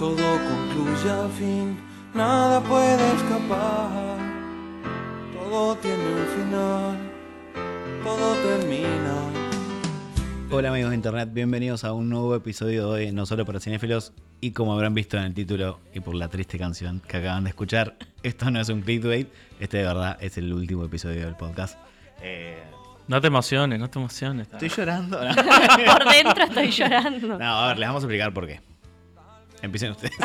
todo concluye al fin, nada puede escapar. Todo tiene un final, todo termina. Hola amigos de internet, bienvenidos a un nuevo episodio de No Solo para Cinéfilos y como habrán visto en el título y por la triste canción que acaban de escuchar, esto no es un clickbait, este de verdad es el último episodio del podcast. Eh, No te emociones, no te emociones. estoy llorando. ¿no? Por dentro estoy llorando. No, a ver, les vamos a explicar por qué. Empiecen ustedes.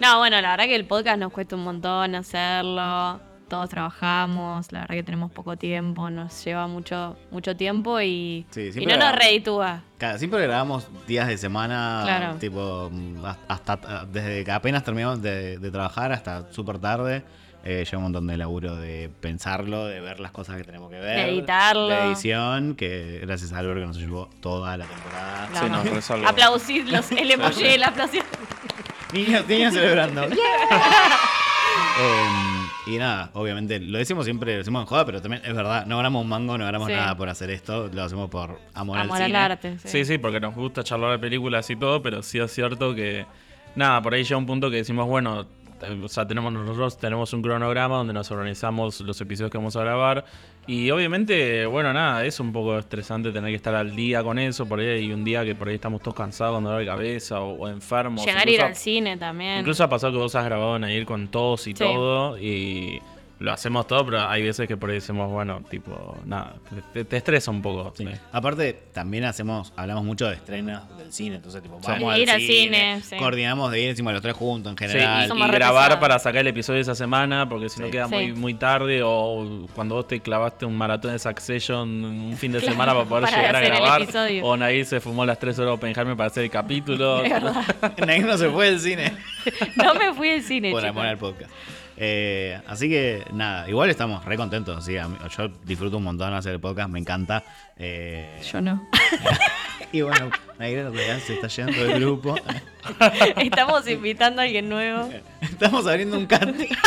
No, bueno, la verdad que el podcast nos cuesta un montón hacerlo. Todos trabajamos, la verdad que tenemos poco tiempo, nos lleva mucho, mucho tiempo y, Sí, y no nos reditúa. Siempre grabamos días de semana, Claro. tipo, mm, hasta desde que apenas terminamos de, de trabajar hasta súper tarde. Eh, lleva un montón de laburo de pensarlo, de ver las cosas que tenemos que ver. De editarlo. De edición, que gracias a Álvaro que nos llevó toda la temporada. La Sí, no, amo. por eso algo- Aplausidlos, el emoji de la aplausión. Niños, niños celebrando. Eh, y nada, obviamente, lo decimos siempre, lo decimos en joda, pero también es verdad, no ganamos un mango, no ganamos Sí. nada por hacer esto, lo hacemos por amor, Amor al al cine. arte. Sí. Sí, sí, porque nos gusta charlar de películas y todo, pero sí es cierto que, nada, por ahí llega un punto que decimos, bueno, o sea, tenemos nosotros tenemos un cronograma donde nos organizamos los episodios que vamos a grabar y obviamente, bueno, nada, es un poco estresante tener que estar al día con eso, por ahí hay un día que por ahí estamos todos cansados, con dolor de cabeza o, o enfermos. Llegar a ir al cine también. Incluso ha pasado que vos has grabado en ir con todos y Sí. todo y lo hacemos todo, pero hay veces que por ahí decimos, bueno, tipo, nada, te, te estresa un poco. Sí. sí. Aparte, también hacemos, hablamos mucho de estrenos del cine, entonces tipo, Sí. vamos ir al cine, cine, sí. coordinamos de ir encima los tres juntos en Sí, general. y, y grabar para sacar el episodio de esa semana, porque si no queda Sí. muy, muy tarde, o cuando vos te clavaste un maratón de Succession un fin de Claro, semana para poder para llegar a grabar, o Nair se fumó las 3 horas de Oppenheimer para hacer el capítulo. Nadie no se fue del cine No me fui al cine, por amor al podcast. Eh, así que nada, igual estamos re contentos. Sí, mí- yo disfruto un montón hacer el podcast, me encanta. Eh, Yo no. y bueno, Nair en realidad se está yendo del grupo. Estamos invitando a alguien nuevo. Estamos abriendo un canti.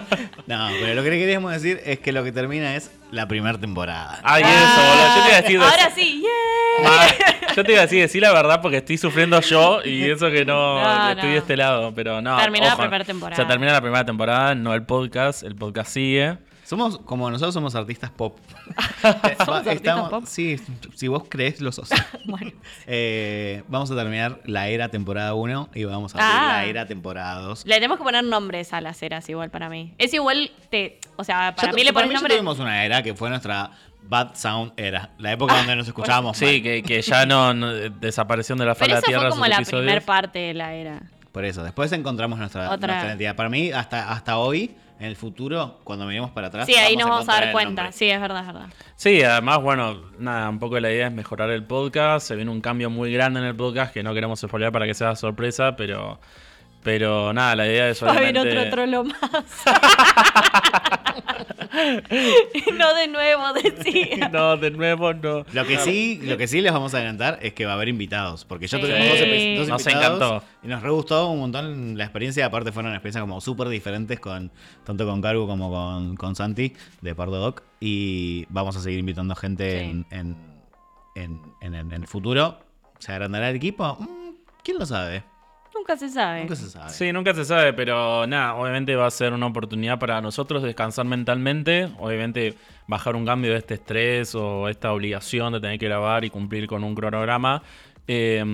No, pero lo que queríamos decir es que lo que termina es la primera temporada. Ay, eso, boludo. Yo te iba a decir. Ahora sí, ¡yeah! Ah, yo te iba a decir, decir la verdad porque estoy sufriendo yo y eso que no, No, estoy no. de este lado, pero no. Terminó la ojo, primera temporada. O sea, termina la primera temporada, no el podcast, el podcast sigue. Somos como nosotros somos artistas pop. ¿Somos artistas pop? Sí, si vos crees, lo sos. Bueno, Eh, vamos a terminar la era temporada 1 y vamos a abrir Ah. la era temporada 2. le tenemos que poner nombres a las eras igual para mí. Es igual, te, o sea, para Ya mí le para pones ya nombre. tuvimos una era que fue nuestra Bad Sound era. La época donde nos escuchábamos. Sí, que, que ya no, no- desaparecieron de la faz de la tierra fue como la episodios. primera parte de la era. Por eso, después encontramos nuestra, Otra. nuestra identidad. Para mí, hasta, hasta hoy, en el futuro, cuando miremos para atrás. Sí, ahí nos vamos a dar cuenta. Sí, es verdad, es verdad. Sí, además, bueno, nada, un poco la idea es mejorar el podcast. Se viene un cambio muy grande en el podcast que no queremos spoilear para que sea sorpresa, pero, pero nada, la idea es Va a haber obviamente... otro trolo más. no de nuevo, decía. no, de nuevo no. Lo que sí, lo que sí les vamos a adelantar es que va a haber invitados. Porque ya Sí. tuvimos dos, epi- dos Nos invitados encantó. Y nos re gustó un montón la experiencia. Aparte fueron experiencias como súper diferentes con tanto con Cargo como con, con Santi de Pardo Doc. Y vamos a seguir invitando gente Sí. en, en, en- en- en el futuro. ¿Se agrandará el equipo? Mm, ¿Quién lo sabe? Nunca se sabe. Nunca se sabe. Sí, nunca se sabe, pero nada, obviamente va a ser una oportunidad para nosotros descansar mentalmente, obviamente bajar un cambio de este estrés o esta obligación de tener que grabar y cumplir con un cronograma. Eh,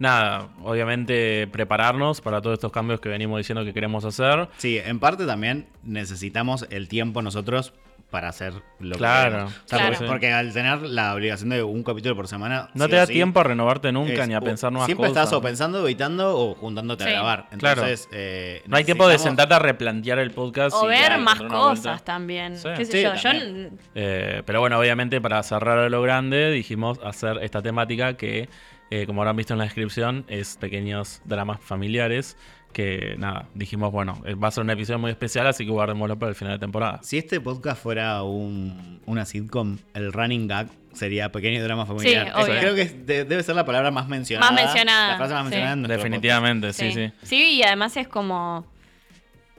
nada, obviamente prepararnos para todos estos cambios que venimos diciendo que queremos hacer. Sí, en parte también necesitamos el tiempo nosotros para hacer lo Claro, que. O sea, claro. porque, porque al tener la obligación de un capítulo por semana. No sí te da sí, tiempo a renovarte nunca es- ni a pensar nuevas Siempre cosas. estás o pensando, editando o juntándote a grabar. Claro. Entonces, eh, No hay tiempo de sentarte a replantear el podcast. O y ver ya, más cosas también. Sí. ¿Qué sé Sí, yo? Yo también. Eh, pero bueno, obviamente para cerrar a lo grande dijimos hacer esta temática que, eh, como habrán visto en la descripción, es pequeños dramas familiares. Que nada, dijimos, bueno, eh, va a ser un episodio muy especial, así que guardémoslo para el final de temporada. Si este podcast fuera un, una sitcom, el running gag sería pequeño drama familiar. Sí, creo que es- de- debe ser la palabra más mencionada. Más mencionada, La frase más sí. mencionada en nuestro Definitivamente, sí, sí. Sí, y además es como.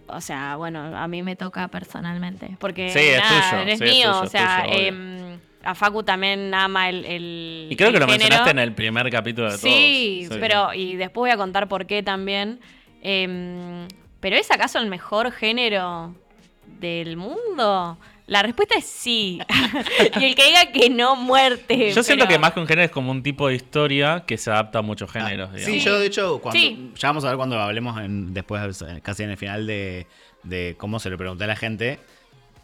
O sea, bueno, a mí me toca personalmente. Porque Sí, es nada, tuyo, es sí, es mío. tuyo, o sea, tuyo, em, a Facu también ama el, el Y creo que lo género. mencionaste en el primer capítulo de Sí, todos. pero y después voy a contar por qué también. Em, pero ¿es acaso el mejor género del mundo? La respuesta es sí. y el que diga que no, muerte. Yo siento que más que un género es como un tipo de historia que se adapta a muchos géneros. Ah, Sí, digamos. yo de hecho, cuando, Sí. ya vamos a ver cuando hablemos en- después, casi en el final de, de cómo se le pregunté a la gente,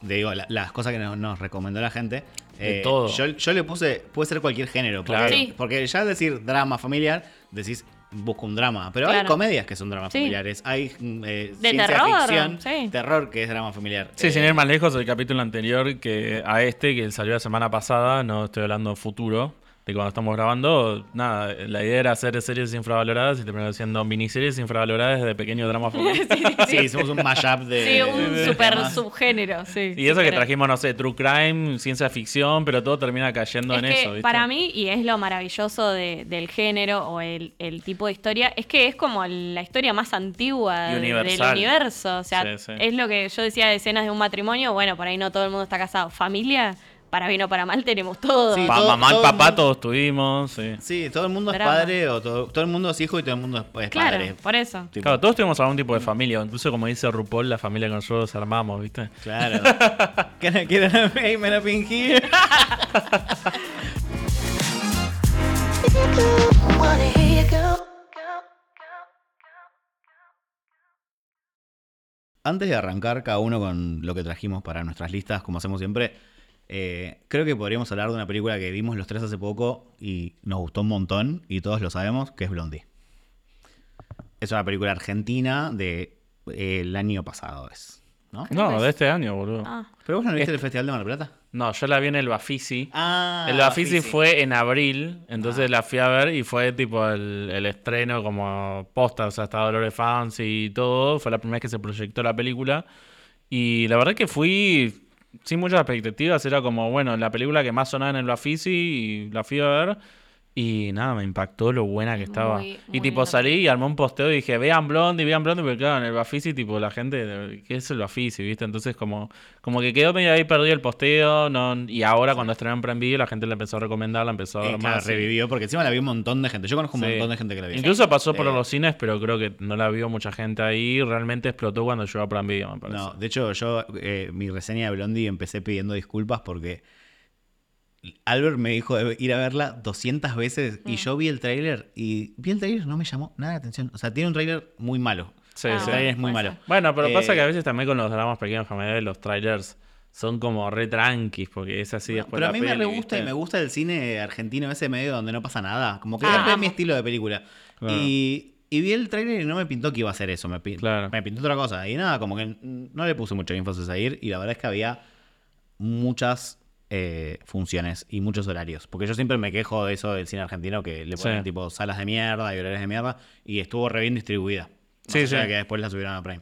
de, digo, la- las cosas que nos, nos recomendó la gente. De eh, todo. Yo, yo le puse, puede ser cualquier género, porque, Claro. Sí. porque ya decir drama familiar, decís, busco un drama, pero hay comedias que son dramas Sí. familiares, hay mm, eh, De ciencia terror, ficción, sí. terror que es drama familiar. Sí, Eh, sin ir más lejos, el capítulo anterior que a este, que salió la semana pasada, no estoy hablando futuro, de cuando estamos grabando, nada, la idea era hacer series infravaloradas y terminó siendo miniseries infravaloradas de pequeños dramas familiares. Sí, hicimos un mashup de... Sí, un de super temas. subgénero, sí. Y eso que trajimos, no sé, true crime, ciencia ficción, pero todo termina cayendo Es en que eso, ¿viste? para mí, y es lo maravilloso de- del género o el, el tipo de historia, es que es como la historia más antigua del universo. O sea, Sí, sí. es lo que yo decía de escenas de un matrimonio. Bueno, por ahí no todo el mundo está casado. Familia, para bien o para mal, tenemos todo. Sí, Pa- todo- mamá y todo papá mundo- todos tuvimos, sí. Sí, todo el mundo es Drama. padre, o todo, todo el mundo es hijo y todo el mundo es, es claro, padre. por eso. Tipo, Claro, todos tuvimos algún tipo de familia, incluso como dice RuPaul, la familia que nosotros armamos, ¿viste? Claro. Can I get a payment up in here? Antes de arrancar cada uno con lo que trajimos para nuestras listas, como hacemos siempre, eh, creo que podríamos hablar de una película que vimos los tres hace poco y nos gustó un montón y todos lo sabemos, que es Blondie. Es una película argentina de eh, el año pasado, es. ¿No? No, de este año, boludo. Ah, ¿Pero vos no viste Este- el Festival de Mar del Plata? No, yo la vi en el Bafisi. Ah, el Bafisi fue en abril, entonces la fui a ver y fue tipo el, el estreno como posta, o sea, estaba Dolores Fans y todo. Fue la primera vez que se proyectó la película. Y la verdad que fui sin muchas expectativas, era como, bueno, la película que más sonaba en el Bafisi y la fui a ver. Y nada, me impactó lo buena que estaba. Muy, y muy tipo salí y armé un posteo y dije, vean Blondie, vean Blondie, porque claro, en el Bafisi, tipo, la gente, ¿qué es el Bafisi, viste? Entonces como, como que quedó medio ahí perdido el posteo, no, y ahora cuando estrenaron Prime Video la gente la empezó a recomendar, la empezó a Eh, ver claro, revivió, porque encima la vio un montón de gente. Yo conozco un Sí. montón de gente que la vio. Incluso pasó por Eh, los cines, pero creo que no la vio mucha gente ahí. Realmente explotó cuando llegó a Prime Video, me parece. No, de hecho, yo, eh, mi reseña de Blondie empecé pidiendo disculpas porque Albert me dijo de ir a verla 200 veces Mm. y yo vi el tráiler y vi el tráiler no me llamó nada la atención. O sea, tiene un tráiler muy malo. Sí, Ah, sí. es muy malo. ser. Bueno, pero pasa Eh, que a veces también con los dramas pequeños familiares, los trailers son como re tranquis, porque es así después Pero a mí me peli, re gusta y me gusta el cine argentino ese medio donde no pasa nada. Como que Ah, es mi estilo de película. Claro. Y, y vi el tráiler y no me pintó que iba a ser eso. Me, pi- Claro. me pintó otra cosa. Y nada, como que mm, no le puse mucho énfasis a ir. Y la verdad es que había muchas eh, funciones y muchos horarios. Porque yo siempre me quejo de eso del cine argentino, que le ponen Sí. tipo salas de mierda y horarios de mierda. Y estuvo re bien distribuida. Sí, sí. de que después la subieron a Prime.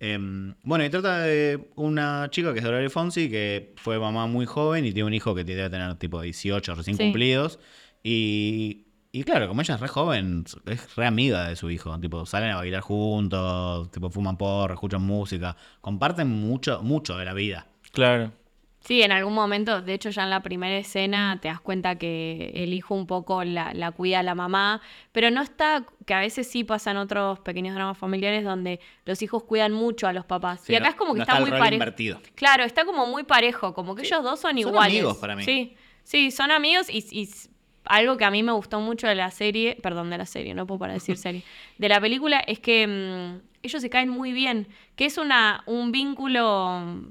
Em, bueno, y trata de una chica que es Dolores Fonsi, que fue mamá muy joven y tiene un hijo que debe tener tipo 18 recién Sí. cumplidos. Y, y claro, como ella es re joven, es re amiga de su hijo. Tipo, salen a bailar juntos, tipo, fuman porro, escuchan música. Comparten mucho, mucho de la vida. Claro. Sí, en algún momento, de hecho ya en la primera escena te das cuenta que el hijo un poco la, la cuida a la mamá, pero no está, que a veces sí pasan otros pequeños dramas familiares donde los hijos cuidan mucho a los papás. Sí, y acá no- es como que no está, está el muy rol parejo. invertido. Claro, está como muy parejo, como que ellos dos son, Son iguales. amigos para mí. Sí, sí, son amigos y, algo que a mí me gustó mucho de la serie, perdón, de la serie, no puedo para decir serie, de la película es que mm, ellos se caen muy bien, que es una, un vínculo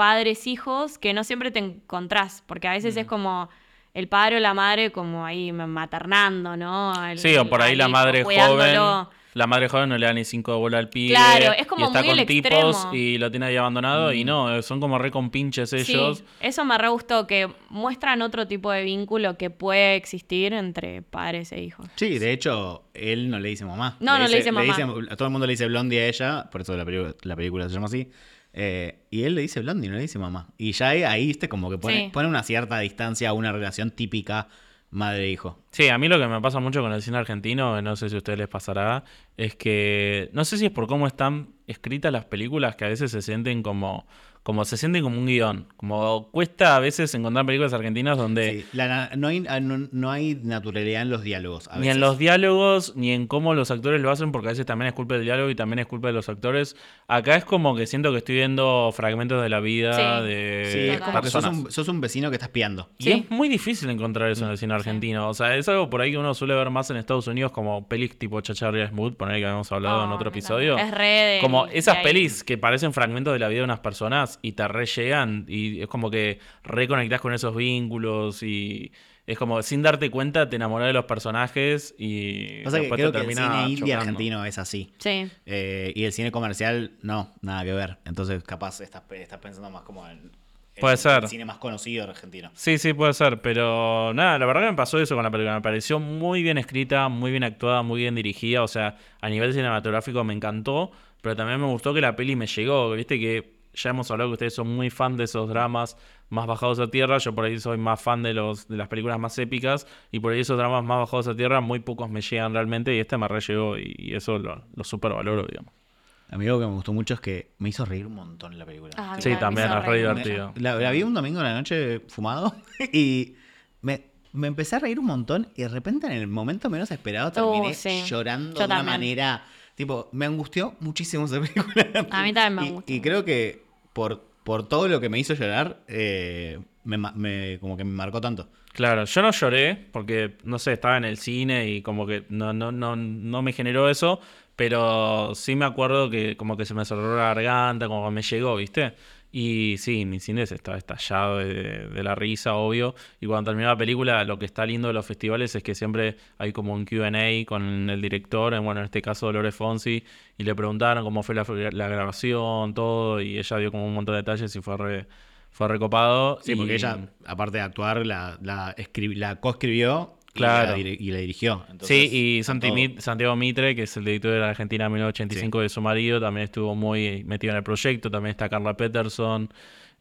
mm, padres-hijos que no siempre te encontrás, porque a Mm. veces es como el padre o la madre como ahí maternando, ¿no? Sí, o por ahí la madre joven. La madre joven no le da ni cinco de bola al pibe. Claro, es como y está muy con el tipos extremo. y lo tiene ahí abandonado. Mm. Y no, son como re compinches ellos. Sí, eso me re gustó, que muestran otro tipo de vínculo que puede existir entre padres e hijos. Sí, de hecho, él no le dice mamá. No, no le dice mamá. a todo el mundo le dice Blondie a ella, por eso la, la película se llama así. Eh, y él le dice Blondie, no le dice mamá. Y ya ahí, viste, como que pone, Sí. pone una cierta distancia a una relación típica madre-hijo. Sí, a mí lo que me pasa mucho con el cine argentino, no sé si a ustedes les pasará, es que no sé si es por cómo están escritas las películas que a veces se sienten como, como se sienten como un guion. Como cuesta a veces encontrar películas argentinas donde Sí, la no, hay, ah, no, no hay naturalidad en los diálogos. a ni veces. en los diálogos, ni en cómo los actores lo hacen, porque a veces también es culpa del diálogo y también es culpa de los actores. Acá es como que siento que estoy viendo fragmentos de la vida Sí. de Sí, es como que sos personas. un, sos un vecino que estás piando. Y Sí. es muy difícil encontrar eso en el cine argentino. O sea, es algo por ahí que uno suele ver más en Estados Unidos como pelis tipo Chacharria Smooth, poner que habíamos hablado en otro me episodio. Es re de- Como esas ahí. pelis que parecen fragmentos de la vida de unas personas y te re llegan y es como que reconectás con esos vínculos y es como sin darte cuenta te enamorás de los personajes y Pasa que después creo te que el termina cine indie chocando. argentino es así. Sí. Eh, y el cine comercial, no, nada que ver. Entonces, capaz estás, estás pensando más como en, en Puede el ser. cine más conocido argentino. Sí, sí, puede ser, pero nada, la verdad que me pasó eso con la película. Me pareció muy bien escrita, muy bien actuada, muy bien dirigida. O sea, a nivel cinematográfico me encantó, pero también me gustó que la peli me llegó. Viste que ya hemos hablado que ustedes son muy fan de esos dramas más bajados a tierra. Yo por ahí soy más fan de, los, de las películas más épicas y por ahí esos dramas más bajados a tierra muy pocos me llegan realmente y este me re llegó y, y eso lo, lo super valoro, digamos. A mí algo que me gustó mucho es que me hizo reír un montón la película. Ah, Sí, también es re divertido. La, la vi un domingo en la noche fumado y me, me empecé a reír un montón y de repente en el momento menos esperado terminé Uh, sí. llorando Yo de una manera... Tipo, me angustió muchísimo esa película. A mí también me angustió Y, creo que por, por todo lo que me hizo llorar, eh, me, me- como que me marcó tanto. Claro, yo no lloré porque, no sé, estaba en el cine y como que no, no, no, no me generó eso, pero sí me acuerdo que como que se me cerró la garganta, como que me llegó, ¿viste? Y sí, mi cine se estaba estallado de, de la risa, obvio. Y cuando terminó la película, lo que está lindo de los festivales es que siempre hay como un QA con el director, en, bueno, en este caso Dolores Fonsi, y le preguntaron cómo fue la, la grabación, todo, y ella dio como un montón de detalles y fue re, fue recopado. Sí, porque ella, aparte de actuar, la, la, la coescribió y Claro. la y, la dirigió. Entonces, sí, y Santi todo. Mit- Santiago Mitre, que es el director de la Argentina 1985 de su marido, también estuvo muy metido en el proyecto. También está Carla Peterson.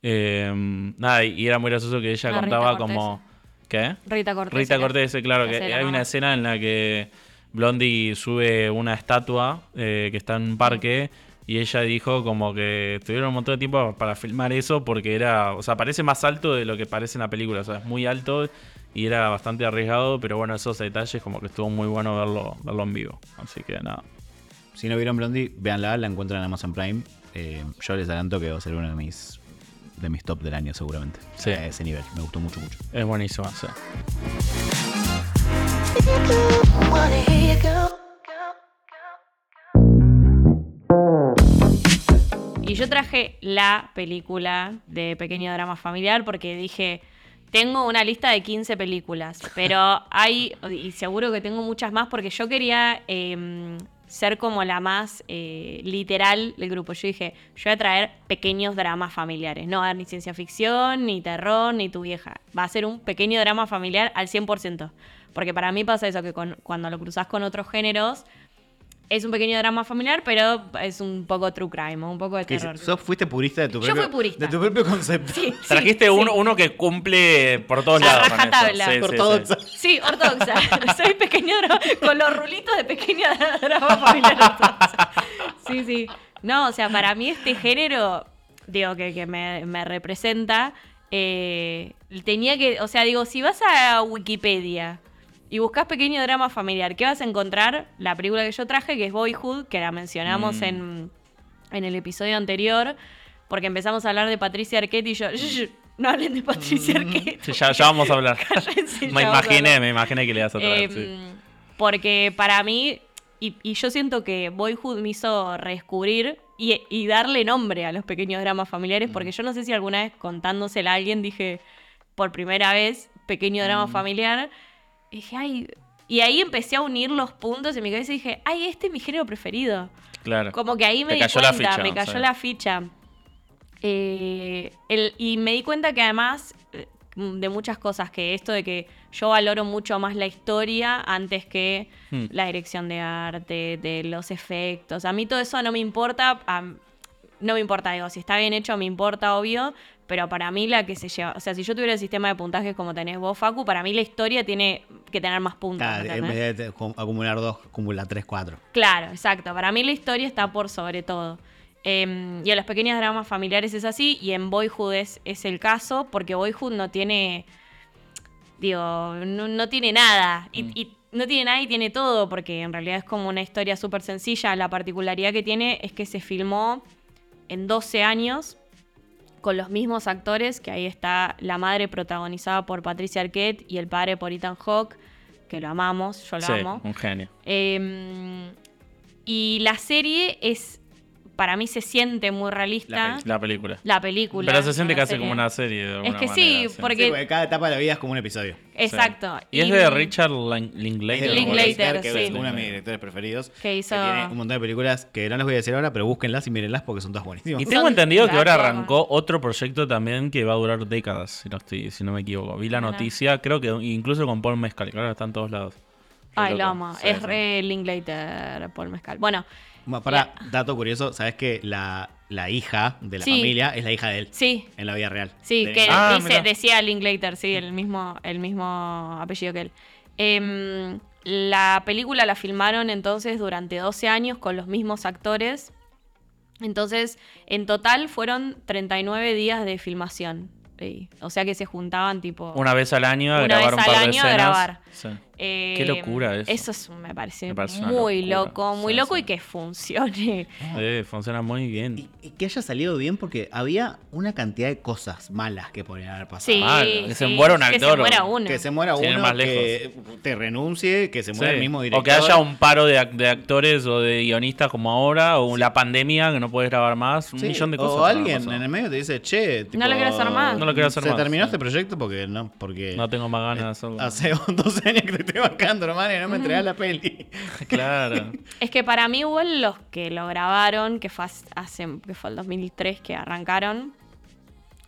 Eh, nada, y era muy gracioso que ella Ah, contaba como. ¿Qué? Rita Cortés. Rita. Cortés, claro, que hay una escena en la que Blondie sube una estatua eh, que está en un parque y ella dijo como que tuvieron un montón de tiempo para filmar eso porque era, o sea, parece más alto de lo que parece en la película, o sea, es muy alto y era bastante arriesgado, pero bueno, esos detalles como que estuvo muy bueno verlo, verlo en vivo, así que nada. Si no vieron Blondie, véanla, la encuentran en Amazon Prime. Eh, yo les adelanto que va a ser uno de mis de mis top del año seguramente. Sí. A ese nivel. Me gustó mucho, mucho. Es buenísimo, sí. Y yo traje la película de Pequeño Drama Familiar porque dije, tengo una lista de 15 películas, pero hay, y seguro que tengo muchas más porque yo quería eh, ser como la más eh, literal del grupo. Yo dije, yo voy a traer pequeños dramas familiares. No va a haber ni ciencia ficción, ni terror, ni tu vieja. Va a ser un pequeño drama familiar al 100%. Porque para mí pasa eso, que con- cuando lo cruzas con otros géneros, es un pequeño drama familiar, pero es un poco true crime, un poco de ¿Qué terror. ¿Sos, fuiste purista de tu Yo propio, fui purista. De tu propio concepto. Sí, Trajiste sí. uno, uno que cumple por todos A lados. eso. rajatabla. Sí, sí, sí. Ortodoxa. Sí, ortodoxa. Soy pequeño drama, con los rulitos de pequeño drama familiar ortodoxa. Sí, sí. No, o sea, para mí este género, digo, que, que me, me representa, eh, tenía que, o sea, digo, si vas a Wikipedia y buscas pequeño drama familiar, ¿qué vas a encontrar? La película que yo traje, que es Boyhood, que la mencionamos Mm. en, en el episodio anterior, porque empezamos a hablar de Patricia Arquette y yo, "Shh, no hablen de Patricia Arquette. Sí, ya, ya vamos a hablar. Cállense, me imaginé, hablar. me imaginé que le ibas a traer. Eh, sí. Porque para mí, y, y yo siento que Boyhood me hizo redescubrir y, y darle nombre a los pequeños dramas familiares, porque yo no sé si alguna vez contándosela a alguien dije por primera vez pequeño drama familiar, y dije, ay. Y ahí empecé a unir los puntos en mi cabeza y dije, ay, este es mi género preferido. Claro. Como que ahí me Te di cayó la cuenta, ficha, me cayó sí. la ficha. Eh, el- y me di cuenta que además eh, de muchas cosas, que esto de que yo valoro mucho más la historia antes que Hmm. la dirección de arte, de los efectos. A mí todo eso no me importa. No me importa, digo, si está bien hecho me importa, obvio, pero para mí la que se lleva, o sea, si yo tuviera el sistema de puntajes como tenés vos, Facu, para mí la historia tiene que tener más puntos. Ah, en vez de acumular dos, acumula tres, cuatro. Claro, exacto. Para mí la historia está por sobre todo. Eh, y en los pequeños dramas familiares es así, y en Boyhood es, es el caso, porque Boyhood no tiene. Digo, no, no tiene nada. Y, y no tiene nada y tiene todo, porque en realidad es como una historia súper sencilla. La particularidad que tiene es que se filmó en 12 años con los mismos actores, que ahí está la madre protagonizada por Patricia Arquette y el padre por Ethan Hawke, que lo amamos, yo lo Sí, amo. un genio. Eh, y la serie es, para mí se siente muy realista. La película. La película. Pero se siente casi serie. como una serie. de Es que manera, sí, porque- Sí, porque cada etapa de la vida es como un episodio. Exacto. Y es de Richard Lin- Linklater. Linklater, que sí. es uno de mis directores preferidos. Que hizo- tiene un montón de películas que no les voy a decir ahora, pero búsquenlas y mírenlas porque son todas buenísimas. Y Son tengo entendido que ahora arrancó otro proyecto también que va a durar décadas, si no, estoy, si no me equivoco. Vi la noticia, creo que incluso con Paul Mescal, que ahora está en todos lados. Ay, lo amo. Sí, es sí. re Linklater, Paul Mezcal. Bueno, Para, dato curioso, ¿sabes que la, la hija de la Sí. familia es la hija de él? sí. En la vida real. Sí, De- que Ah, dice, decía Linklater, sí, el mismo, el mismo apellido que él. Em, la película la filmaron entonces durante 12 años con los mismos actores. Entonces, en total fueron 39 días de filmación. Sí, O sea que se juntaban tipo... Una vez al año a grabar vez un par al de año a escenas. grabar. Sí. Eh, Qué locura eso. Eso es- me parece, Me parece una muy loco, muy Sí, loco sí. y que funcione. Sí, funciona muy bien. Y, y que haya salido bien porque había una cantidad de cosas malas que podrían haber pasado. Sí, que se sí, muera un Que actor se o- muera uno. Que se muera uno, más que te renuncie, que se muera Sí. el mismo director. O que haya un paro de, ac- de actores o de guionistas como ahora, o la pandemia que no puedes grabar más, un Sí, millón de cosas. O alguien en el medio te dice, che, tipo, lo quiero hacer más. No lo quiero hacer se más, terminó sí. este proyecto porque no, porque No tengo más ganas de hacerlo. hace 12 años que te estoy bancando, hermano, y no me entregas la peli. Claro. Es que para mí igual los que lo grabaron, que fue hace, que fue el 2003 que arrancaron,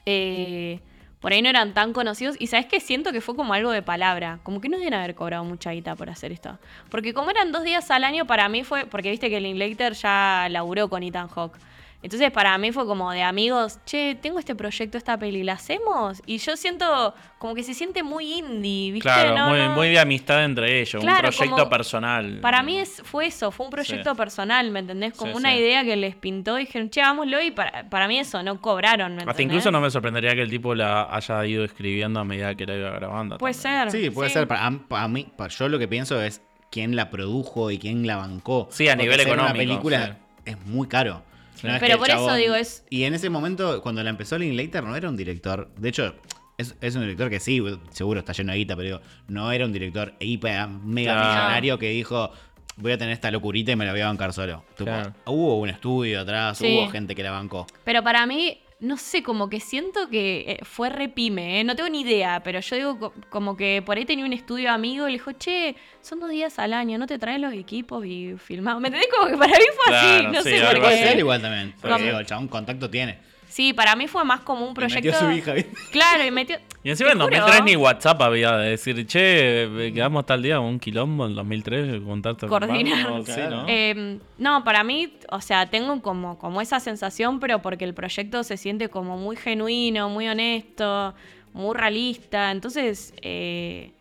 eh, por ahí no eran tan conocidos. Y sabes que siento que fue como algo de palabra. Como que no deben haber cobrado mucha guita por hacer esto. Porque como eran dos días al año, para mí fue. Porque viste que Linklater ya laburó con Ethan Hawke. Entonces para mí fue como de amigos, che, tengo este proyecto, esta peli, ¿la hacemos? Y yo siento como que se siente muy indie, ¿viste? Claro, No, muy, no. muy de amistad entre ellos, un Claro, proyecto como- personal. Para mí es, fue eso, fue un proyecto Sí. personal, ¿me entendés? Como Sí, una sí. idea que les pintó y dijeron, che, hagámoslo y para, para mí eso, no cobraron, ¿me Hasta entendés? incluso no me sorprendería que el tipo la haya ido escribiendo a medida que la iba grabando. Puede también. ser. Sí, puede ser. Para, para mí, para yo lo que pienso es quién la produjo y quién la bancó. Sí, a Porque nivel hacer económico, Una película es muy caro. No es Pero que por eso digo, es- Y en ese momento, cuando la empezó Linklater, no era un director. De hecho, es, es un director que sí, seguro está lleno de guita, pero digo, no era un director hiper, mega Claro. millonario que dijo. Voy a tener esta locurita y me la voy a bancar solo. Tipo. Hubo un estudio atrás, Sí. hubo gente que la bancó. Pero para mí, no sé, como que siento que eh, fue repime, ¿eh? no tengo ni idea, pero yo digo co- como que por ahí tenía un estudio amigo y le dijo, che, son dos días al año, ¿no te traen los equipos y filmamos? ¿Me entendés? Como que para mí fue así, no sí, sé por Puede así. ser qué. igual también. Porque Como- digo, el chabón contacto tiene. Sí, para mí fue más como un Y proyecto... metió a su hija, ¿viste? Claro, y metió... Y encima en Te juro. 2003 ni WhatsApp había de decir, che, eh, quedamos tal día un quilombo en 2003, contacto. Coordinar. sí, ¿no? Eh, no, para mí, o sea, tengo como, como esa sensación, pero porque el proyecto se siente como muy genuino, muy honesto, muy realista. Entonces, eh,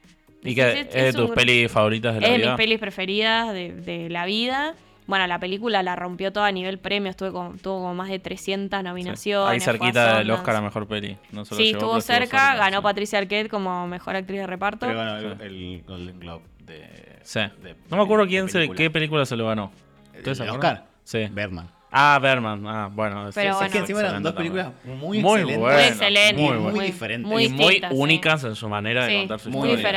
y que es, de tus un- pelis favoritas de la es de vida. mis pelis preferidas de, de la vida. Bueno, la película la rompió todo a nivel premios, tuvo como, tuvo como más de 300 Sí. nominaciones. Ahí fue a cerquita del. Oscar a mejor peli. No se Sí, llevó, estuvo cerca, ganó sí. Patricia Arquette como mejor actriz de reparto. Pero bueno, el, el Golden Globe de. Sí. de- no me acuerdo de quién se, película. qué película se lo ganó. ¿El ¿Ustedes se de acuerdan? Oscar? Sí. Berman. Ah, Berman. Ah, bueno. Pero sí, bueno. Es que encima eran dos películas muy, Muy excelentes. buenas, muy excelente. muy muy buenas. diferentes. muy y muy sí. únicas en su manera de Sí, contar sus muy historias.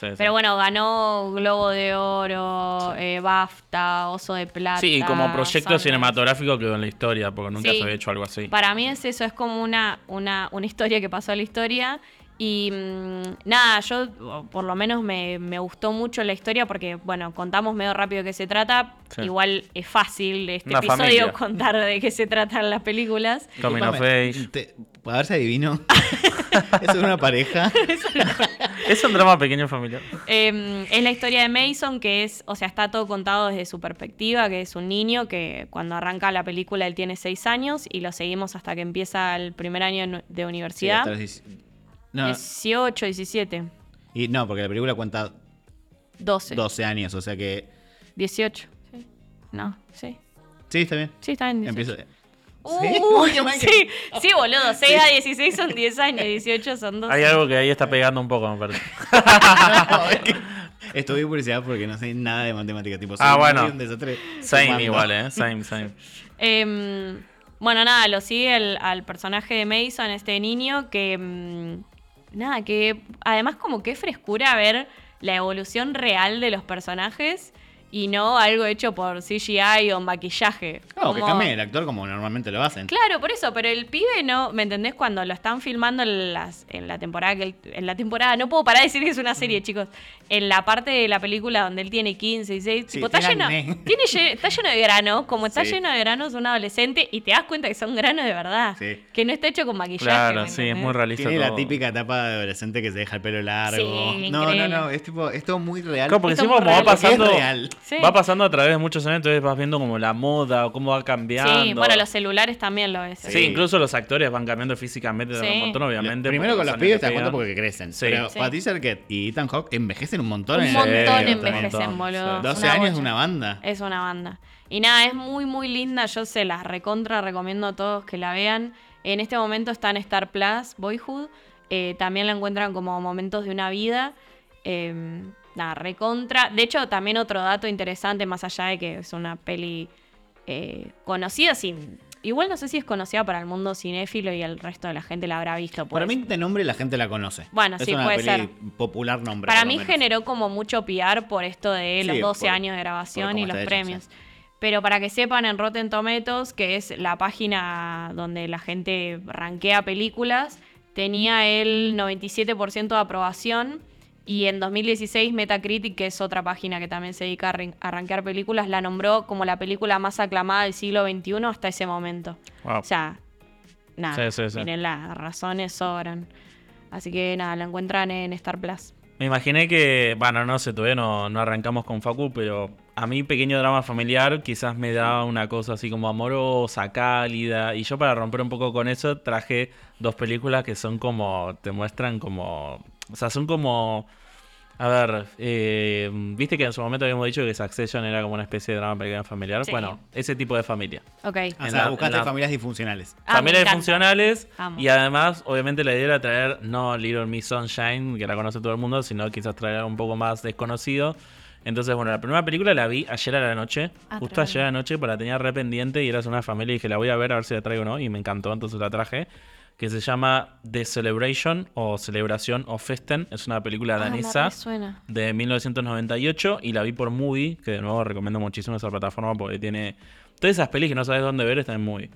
Diferentes. Sí, sí. Pero bueno, ganó Globo de Oro, eh, BAFTA, Oso de Plata. Sí, y como proyecto Sundance. cinematográfico quedó en la historia, porque nunca Sí. se había hecho algo así. Para mí es eso, es como una, una, una historia que pasó a la historia. Y mm, nada, yo por lo menos me, me gustó mucho la historia porque, bueno, contamos medio rápido de qué se trata. Sí. Igual es fácil este Una episodio familia. contar de qué se tratan las películas. Coming of Age. te- a ver si adivino. es una pareja. Es un drama pequeño familiar. Eh, es la historia de Mason, que es, o sea, está todo contado desde su perspectiva, que es un niño que cuando arranca la película él tiene seis años y lo seguimos hasta que empieza el primer año de Sí, universidad. hasta los no, 18, 17, y no, porque la película cuenta 12, 12 años, o sea que. 18. Sí. No, sí. Sí, está bien. Sí, está en 18. Uh, Michael. sí, sí, boludo. 6 a 16 son 10 años, 18 son 12. Hay algo que ahí está pegando un poco, me parece. No, es que Estuve publicidad porque no sé nada de matemáticas. Tipo, Ah, bueno. un desastre Same sumando. igual, ¿eh? Same, same. Em, bueno, nada, lo sigue el- al personaje de Mason, este niño, que. mm, nada, que además, como que frescura ver la evolución real de los personajes y no algo hecho por CGI o maquillaje. Claro, que cambie el actor como normalmente lo hacen. Claro, por eso, pero el pibe no, ¿me entendés? Cuando lo están filmando en, las, en la temporada que él- en la temporada, no puedo parar de decir que es una Mm. serie, chicos. En la parte de la película donde él tiene 15, 16, Sí, tipo, está lleno, tiene está lleno de granos, como está Sí. lleno de granos un adolescente y te das cuenta que son granos de verdad, Sí. que no está hecho con maquillaje. Claro, ¿me sí, es muy realista. Tiene la típica etapa de adolescente que se deja el pelo largo. Sí, no, no, increíble. no, es tipo, es todo muy real. Claro, porque encima muy como va es pasando, real. Sí. va pasando a través de muchos años, entonces vas viendo como la moda o cómo va cambiando. Sí, bueno, los celulares también lo ves. Sí, Sí. incluso los actores van cambiando físicamente Sí. un montón, obviamente. Primero con los pibes te das cuenta porque crecen. Sí. Pero Sí. Patricia Arquette y Ethan Hawke envejecen un montón Un en montón el un envejecen, boludo. sí. 12 Una años es una banda. Es una banda. Y nada, es muy, muy linda. Yo se las recontra recomiendo a todos que la vean. En este momento está en Star Plus, Boyhood. Eh, también la encuentran como momentos de una vida. Eh, nada, recontra. De hecho, también otro dato interesante, más allá de que es una peli eh, conocida, sin. Igual no sé si es conocida para el mundo cinéfilo y el resto de la gente la habrá visto. Para pues. mí, de nombre la gente la conoce. Bueno, es sí, una puede peli ser. popular nombre. Para mí generó como mucho PR por esto de los Sí, 12 por- años de grabación y los premios. sí. Pero para que sepan, en Rotten Tomatoes, que es la página donde la gente rankea películas, tenía el 97% de aprobación. Y en 2016 Metacritic, que es otra página que también se dedica a ran- a rankear películas, la nombró como la película más aclamada del siglo XXI hasta ese momento. Wow. O sea, nada, Sí, sí, sí. miren, las razones sobran. Así que nada, la encuentran en Star Plus. Me imaginé que, bueno, no sé, todavía no, no arrancamos con Facu, pero a mí pequeño drama familiar quizás me da una cosa así como amorosa, cálida, y yo para romper un poco con eso traje dos películas que son como, te muestran como, o sea, son como, a ver, eh, viste que en su momento habíamos dicho que Succession era como una especie de drama pequeño familiar, Sí. bueno, ese tipo de familia. Ok. O en sea, la- buscaste la- familias disfuncionales. Ah, Familias encanta. funcionales Amo. y además, obviamente, la idea era traer no Little Miss Sunshine, que la conoce todo el mundo, sino quizás traer algo un poco más desconocido. Entonces, bueno, la primera película la vi ayer a la noche, Ah, justo tremendo. ayer a la noche, porque la tenía re pendiente y era una familia y dije, la voy a ver a ver si la traigo o no, y me encantó, entonces la traje, que se llama The Celebration o Celebración o Festen, es una película Ah, danesa de 1998 y la vi por Movie, que de nuevo recomiendo muchísimo esa plataforma porque tiene todas esas pelis que no sabes dónde ver, están en Movie.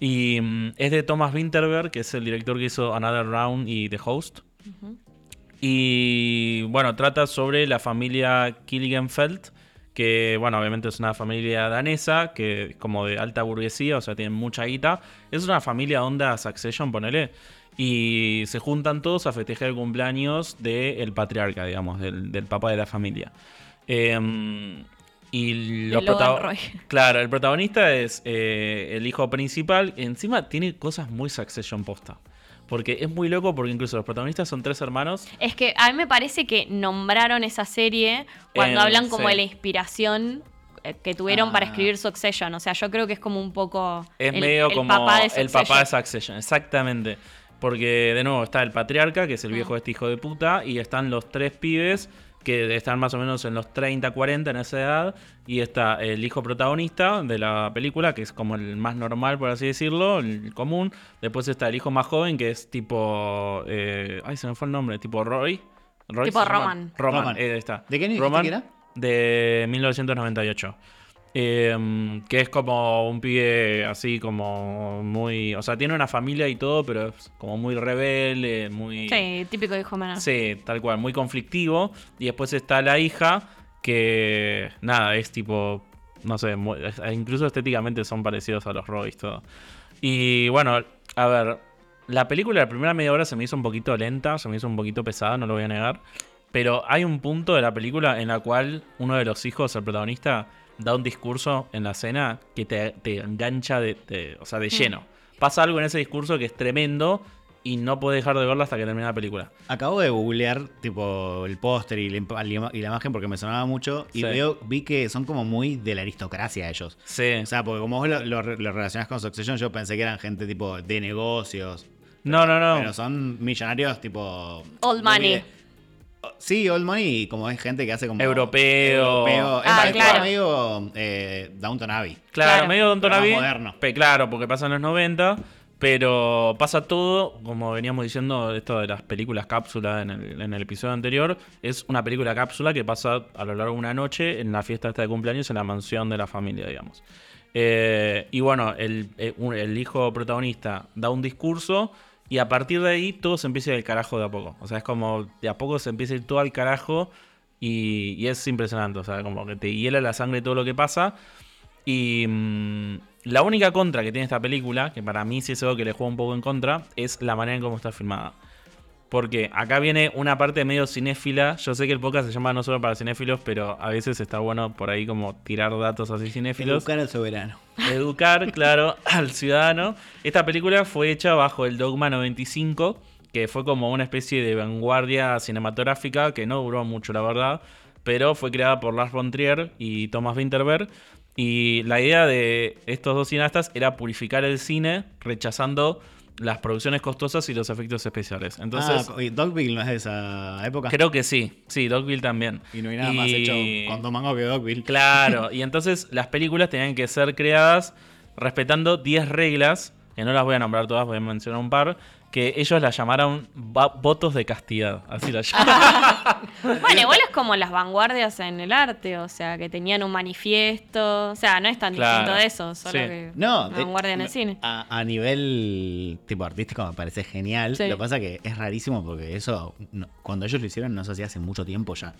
Y mm, es de Thomas Winterberg, que es el director que hizo Another Round y The Host. Y bueno, trata sobre la familia Killigenfeld, que bueno, obviamente es una familia danesa, que como de alta burguesía, o sea, tienen mucha guita. Es una familia onda Succession, ponele. Y se juntan todos a festejar el cumpleaños del patriarca, digamos, del, del papá de la familia. Em, y los. Claro, el protagonista es eh, el hijo principal. Encima tiene cosas muy Succession posta. Porque es muy loco porque incluso los protagonistas son tres hermanos. Es que a mí me parece que nombraron esa serie cuando Eh, hablan como sí. de la inspiración eh, que tuvieron para Ah. escribir Succession. O sea, yo creo que es como un poco Es el, medio el como papá de el papá de Succession. Succession, exactamente. Porque de nuevo está el patriarca, que es el viejo de este hijo de puta, y están los tres pibes que están más o menos en los 30, 40 en esa edad, y está el hijo protagonista de la película, que es como el más normal, por así decirlo, el común. Después está el hijo más joven, que es tipo... eh, ay, se me fue el nombre, tipo Roy. Roy Tipo? Roman. Roman, Roman. eh, está. ¿De qué año Roman, que era? De 1998. Eh, que es como un pibe así como muy... O sea, tiene una familia y todo, pero es como muy rebelde, muy... Sí, típico hijo menor. Sí, tal cual, muy conflictivo. Y después está la hija, que nada, es tipo, no sé, muy- es- incluso estéticamente son parecidos a los Royce, todo. Y bueno, a ver, la película, la primera media hora se me hizo un poquito lenta, se me hizo un poquito pesada, no lo voy a negar. Pero hay un punto de la película en la cual uno de los hijos, el protagonista, da un discurso en la escena que te, te engancha de, de- o sea, de lleno. Pasa algo en ese discurso que es tremendo y no podés dejar de verla hasta que termine la película. Acabo de googlear tipo el póster y, la imp- y la imagen porque me sonaba mucho y Sí. veo, vi que son como muy de la aristocracia ellos. Sí. O sea, porque como vos lo, lo, lo relacionás con Succession, yo pensé que eran gente tipo de negocios. No, no, no. Pero son millonarios tipo... Old money. de- Sí, old money, y como es gente que hace como... Europeo. Europeo. Es Ah, claro. medio eh, Downton Abbey. Claro, Claro. medio más Tonavi. moderno. Pe- Claro, porque pasa en los 90. Pero pasa todo, como veníamos diciendo, esto de las películas cápsula en el, en el episodio anterior, es una película cápsula que pasa a lo largo de una noche en la fiesta esta de cumpleaños en la mansión de la familia, digamos. Eh, y bueno, el, eh, el hijo protagonista da un discurso y a partir de ahí todo se empieza a ir al carajo de a poco. O sea, es como de a poco se empieza a ir todo al carajo y, es impresionante. O sea, como que te hiela la sangre todo lo que pasa. Y mm, la única contra que tiene esta película, que para mí sí es algo que le juega un poco en contra, es la manera en cómo está filmada. Porque acá viene una parte medio cinéfila. Yo sé que el podcast se llama no solo para cinéfilos, pero a veces está bueno por ahí como tirar datos así cinéfilos. Educar al soberano. Educar, claro, al ciudadano. Esta película fue hecha bajo el Dogma 95, que fue como una especie de vanguardia cinematográfica que no duró mucho, la verdad, pero fue creada por Lars von Trier y Thomas Winterberg. Y la idea de estos dos cineastas era purificar el cine rechazando las producciones costosas y los efectos especiales. Entonces, ah, y Dogville no es de esa época. creo que sí. Sí, Dogville también. Y no hay nada más hecho con Domango que Dogville. Claro, y entonces las películas tenían que ser creadas respetando 10 reglas, que no las voy a nombrar todas, voy a mencionar un par, que ellos las llamaron votos de castidad, así las llamaron. Bueno, igual es como las vanguardias en el arte, o sea, que tenían un manifiesto. O sea, no es tan Claro, distinto de eso, solo sí. que No, de- vanguardia en el cine. A, a nivel tipo artístico me parece genial. Sí. Lo que pasa que es rarísimo porque eso, no- cuando ellos lo hicieron, no se hacía hace mucho tiempo ya.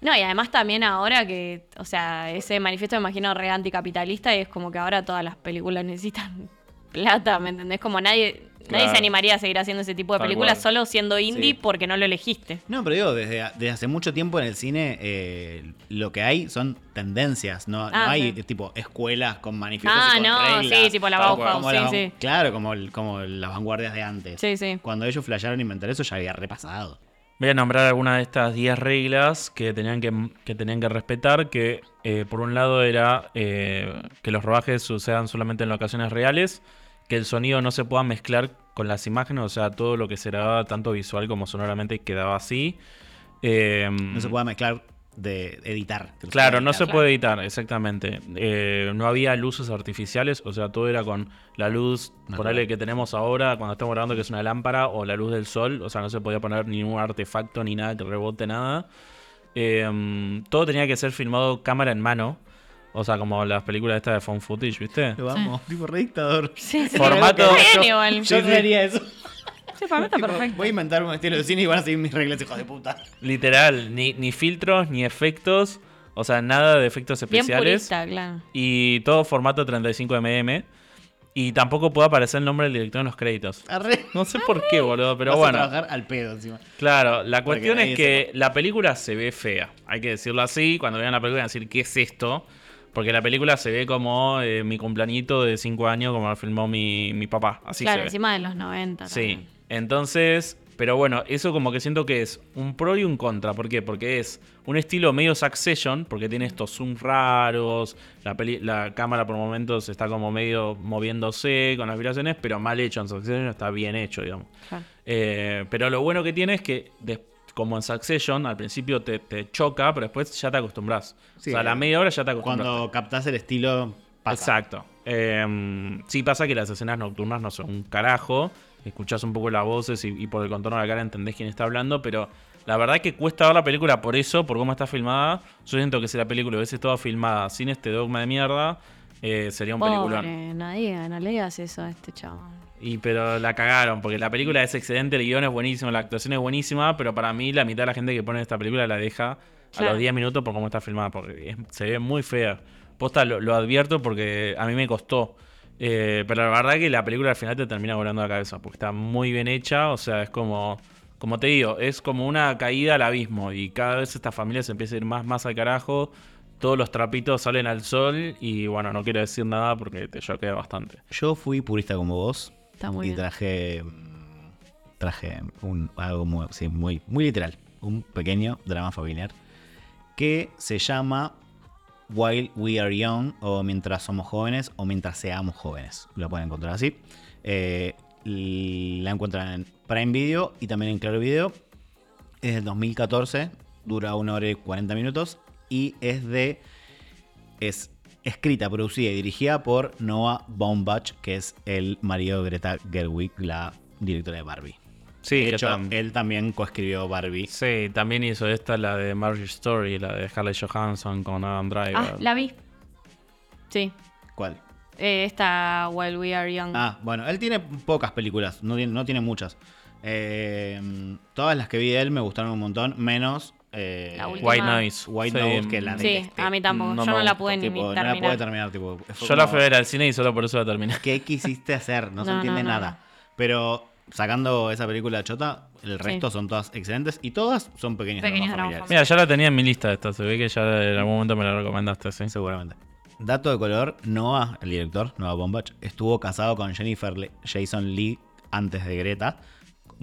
No, y además también ahora que, o sea, ese manifiesto me imagino re anticapitalista y es como que ahora todas las películas necesitan plata, ¿me entendés? Como nadie, nadie se animaría a seguir haciendo ese tipo de Tal películas cual. solo siendo indie Sí. porque no lo elegiste. No, pero digo, desde, desde hace mucho tiempo en el cine eh, lo que hay son tendencias, no, no Ah, hay sí. tipo escuelas con manifiestos Ah, y con no, reglas. sí, tipo la Bauhaus, sí, la- sí. Claro, como, el- como las vanguardias de antes. Sí, sí. Cuando ellos flashearon inventar eso ya había repasado. Voy a nombrar algunas de estas 10 reglas que tenían que, que tenían que respetar, que eh, por un lado era eh, que los rodajes sucedan solamente en locaciones reales, que el sonido no se pueda mezclar con las imágenes, o sea, todo lo que se grababa tanto visual como sonoramente quedaba así. Eh, No se puede mezclar de editar. Claro, no se puede editar, exactamente. Eh, no había luces artificiales, o sea, todo era con la luz, Natural. ponele que tenemos ahora cuando estamos grabando que es una lámpara o la luz del sol, o sea, no se podía poner ningún artefacto ni nada que rebote nada. Eh, todo tenía que ser filmado cámara en mano, o sea, como las películas estas de phone footage, ¿viste? Vamos, tipo re dictador. Sí, sí. Formato- bien yo-. Yo no haría eso. Sí, para mí está Tipo, perfecto. Voy a inventar un estilo de cine y van a seguir mis reglas, hijos de puta. Literal, ni, ni filtros, ni efectos, o sea, nada de efectos Bien especiales. purista, claro. Y todo formato 35 mm. Y tampoco puede aparecer el nombre del director en los créditos. Arre. No sé por qué, boludo, pero Vas a bueno. trabajar al pedo encima. Claro, la cuestión es que la película se ve fea. Hay que decirlo así. Cuando vean la película van a decir, ¿qué es esto? Porque la película se ve como eh, mi cumpleañito de 5 años, como lo filmó mi, mi papá. Así claro, se ve. encima de los 90. Sí. también. Entonces, pero bueno, eso como que siento que es un pro y un contra. ¿Por qué? Porque es un estilo medio Succession, porque tiene estos zooms raros, la, peli- la cámara por momentos está como medio moviéndose con las vibraciones, pero mal hecho. En Succession está bien hecho, digamos. Claro. Eh, pero lo bueno que tiene es que, des- como en Succession, al principio te, te choca, pero después ya te acostumbras. Sí, o sea, a la media hora ya te acostumbras. Cuando captás el estilo, pasa. Exacto. Eh, sí pasa que las escenas nocturnas no son un carajo. Escuchás un poco las voces y, y por el contorno de la cara entendés quién está hablando, pero la verdad es que cuesta ver la película por eso, por cómo está filmada. Yo siento que si la película hubiese estado filmada sin este dogma de mierda, eh, sería un peliculón. Pobre, no digas, no le digas eso a este chavo. Y pero la cagaron, porque la película es excelente, el guion es buenísimo, la actuación es buenísima, pero para mí la mitad de la gente que pone esta película la deja a los 10 minutos por cómo está filmada, porque es- se ve muy fea. Posta, lo, lo advierto porque a mí me costó. Eh, pero la verdad que la película al final te termina volando la cabeza, porque está muy bien hecha, o sea, es como, como te digo, es como una caída al abismo, y cada vez esta familia se empieza a ir más, más al carajo, todos los trapitos salen al sol, y bueno, no quiero decir nada porque te choquea bastante. Yo fui purista como vos Está muy y bien. traje mm, traje un, algo muy, sí, muy, muy literal. Un pequeño drama familiar que se llama While We Are Young o Mientras Somos Jóvenes o Mientras Seamos Jóvenes. Lo pueden encontrar así. Eh, la encuentran en Prime Video y también en Claro Video. Es del 2014, dura una hora y 40 minutos y es de. Es escrita, producida y dirigida por Noah Baumbach, que es el marido de Greta Gerwig, la directora de Barbie. Sí, de hecho, tam- él también coescribió Barbie. sí, también hizo esta, la de Marriage Story, la de Harley Johansson con Adam Driver. Ah, la vi. Sí. ¿Cuál? Eh, esta While We Are Young. Ah, bueno, él tiene pocas películas, no tiene, no tiene muchas. Eh, todas las que vi de él me gustaron un montón, menos eh, La última. White Noise. White Sí, Noise, que la sí, a mí tampoco. No Yo no la pude ni, Tipo, ni no la terminar. pude terminar. Tipo, Yo la fui a ver al cine y solo por eso la terminé. ¿Qué quisiste hacer? No se entiende no, no, nada. Pero sacando esa película chota, el resto son todas excelentes y todas son dramas dramas familiares. Mira, ya la tenía en mi lista esta, se ve que ya en algún momento me la recomendaste, sí. Seguramente. Dato de color, Noah, el director, Noah Bombach, estuvo casado con Jennifer Le- Jason Lee antes de Greta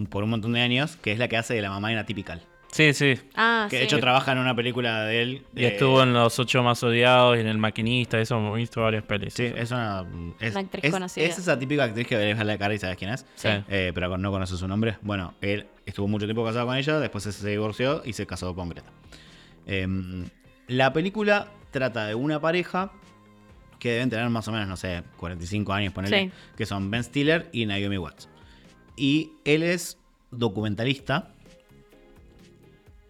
por un montón de años, que es la que hace de la mamá en Atypical. Sí, sí. Ah, Que sí. de hecho trabaja en una película de él. Y eh, estuvo en Los Ocho Más Odiados y en El Maquinista, eso, hemos visto varias pelis. Sí, es una. Es, Una actriz es- conocida. es esa típica actriz que ves a la cara y sabes quién es. Sí. Eh, pero no conoce su nombre. Bueno, él estuvo mucho tiempo casado con ella, después se divorció y se casó con Greta. Em, la película trata de una pareja que deben tener más o menos, no sé, 45 años, ponele, Sí. que son Ben Stiller y Naomi Watts. Y él es documentalista.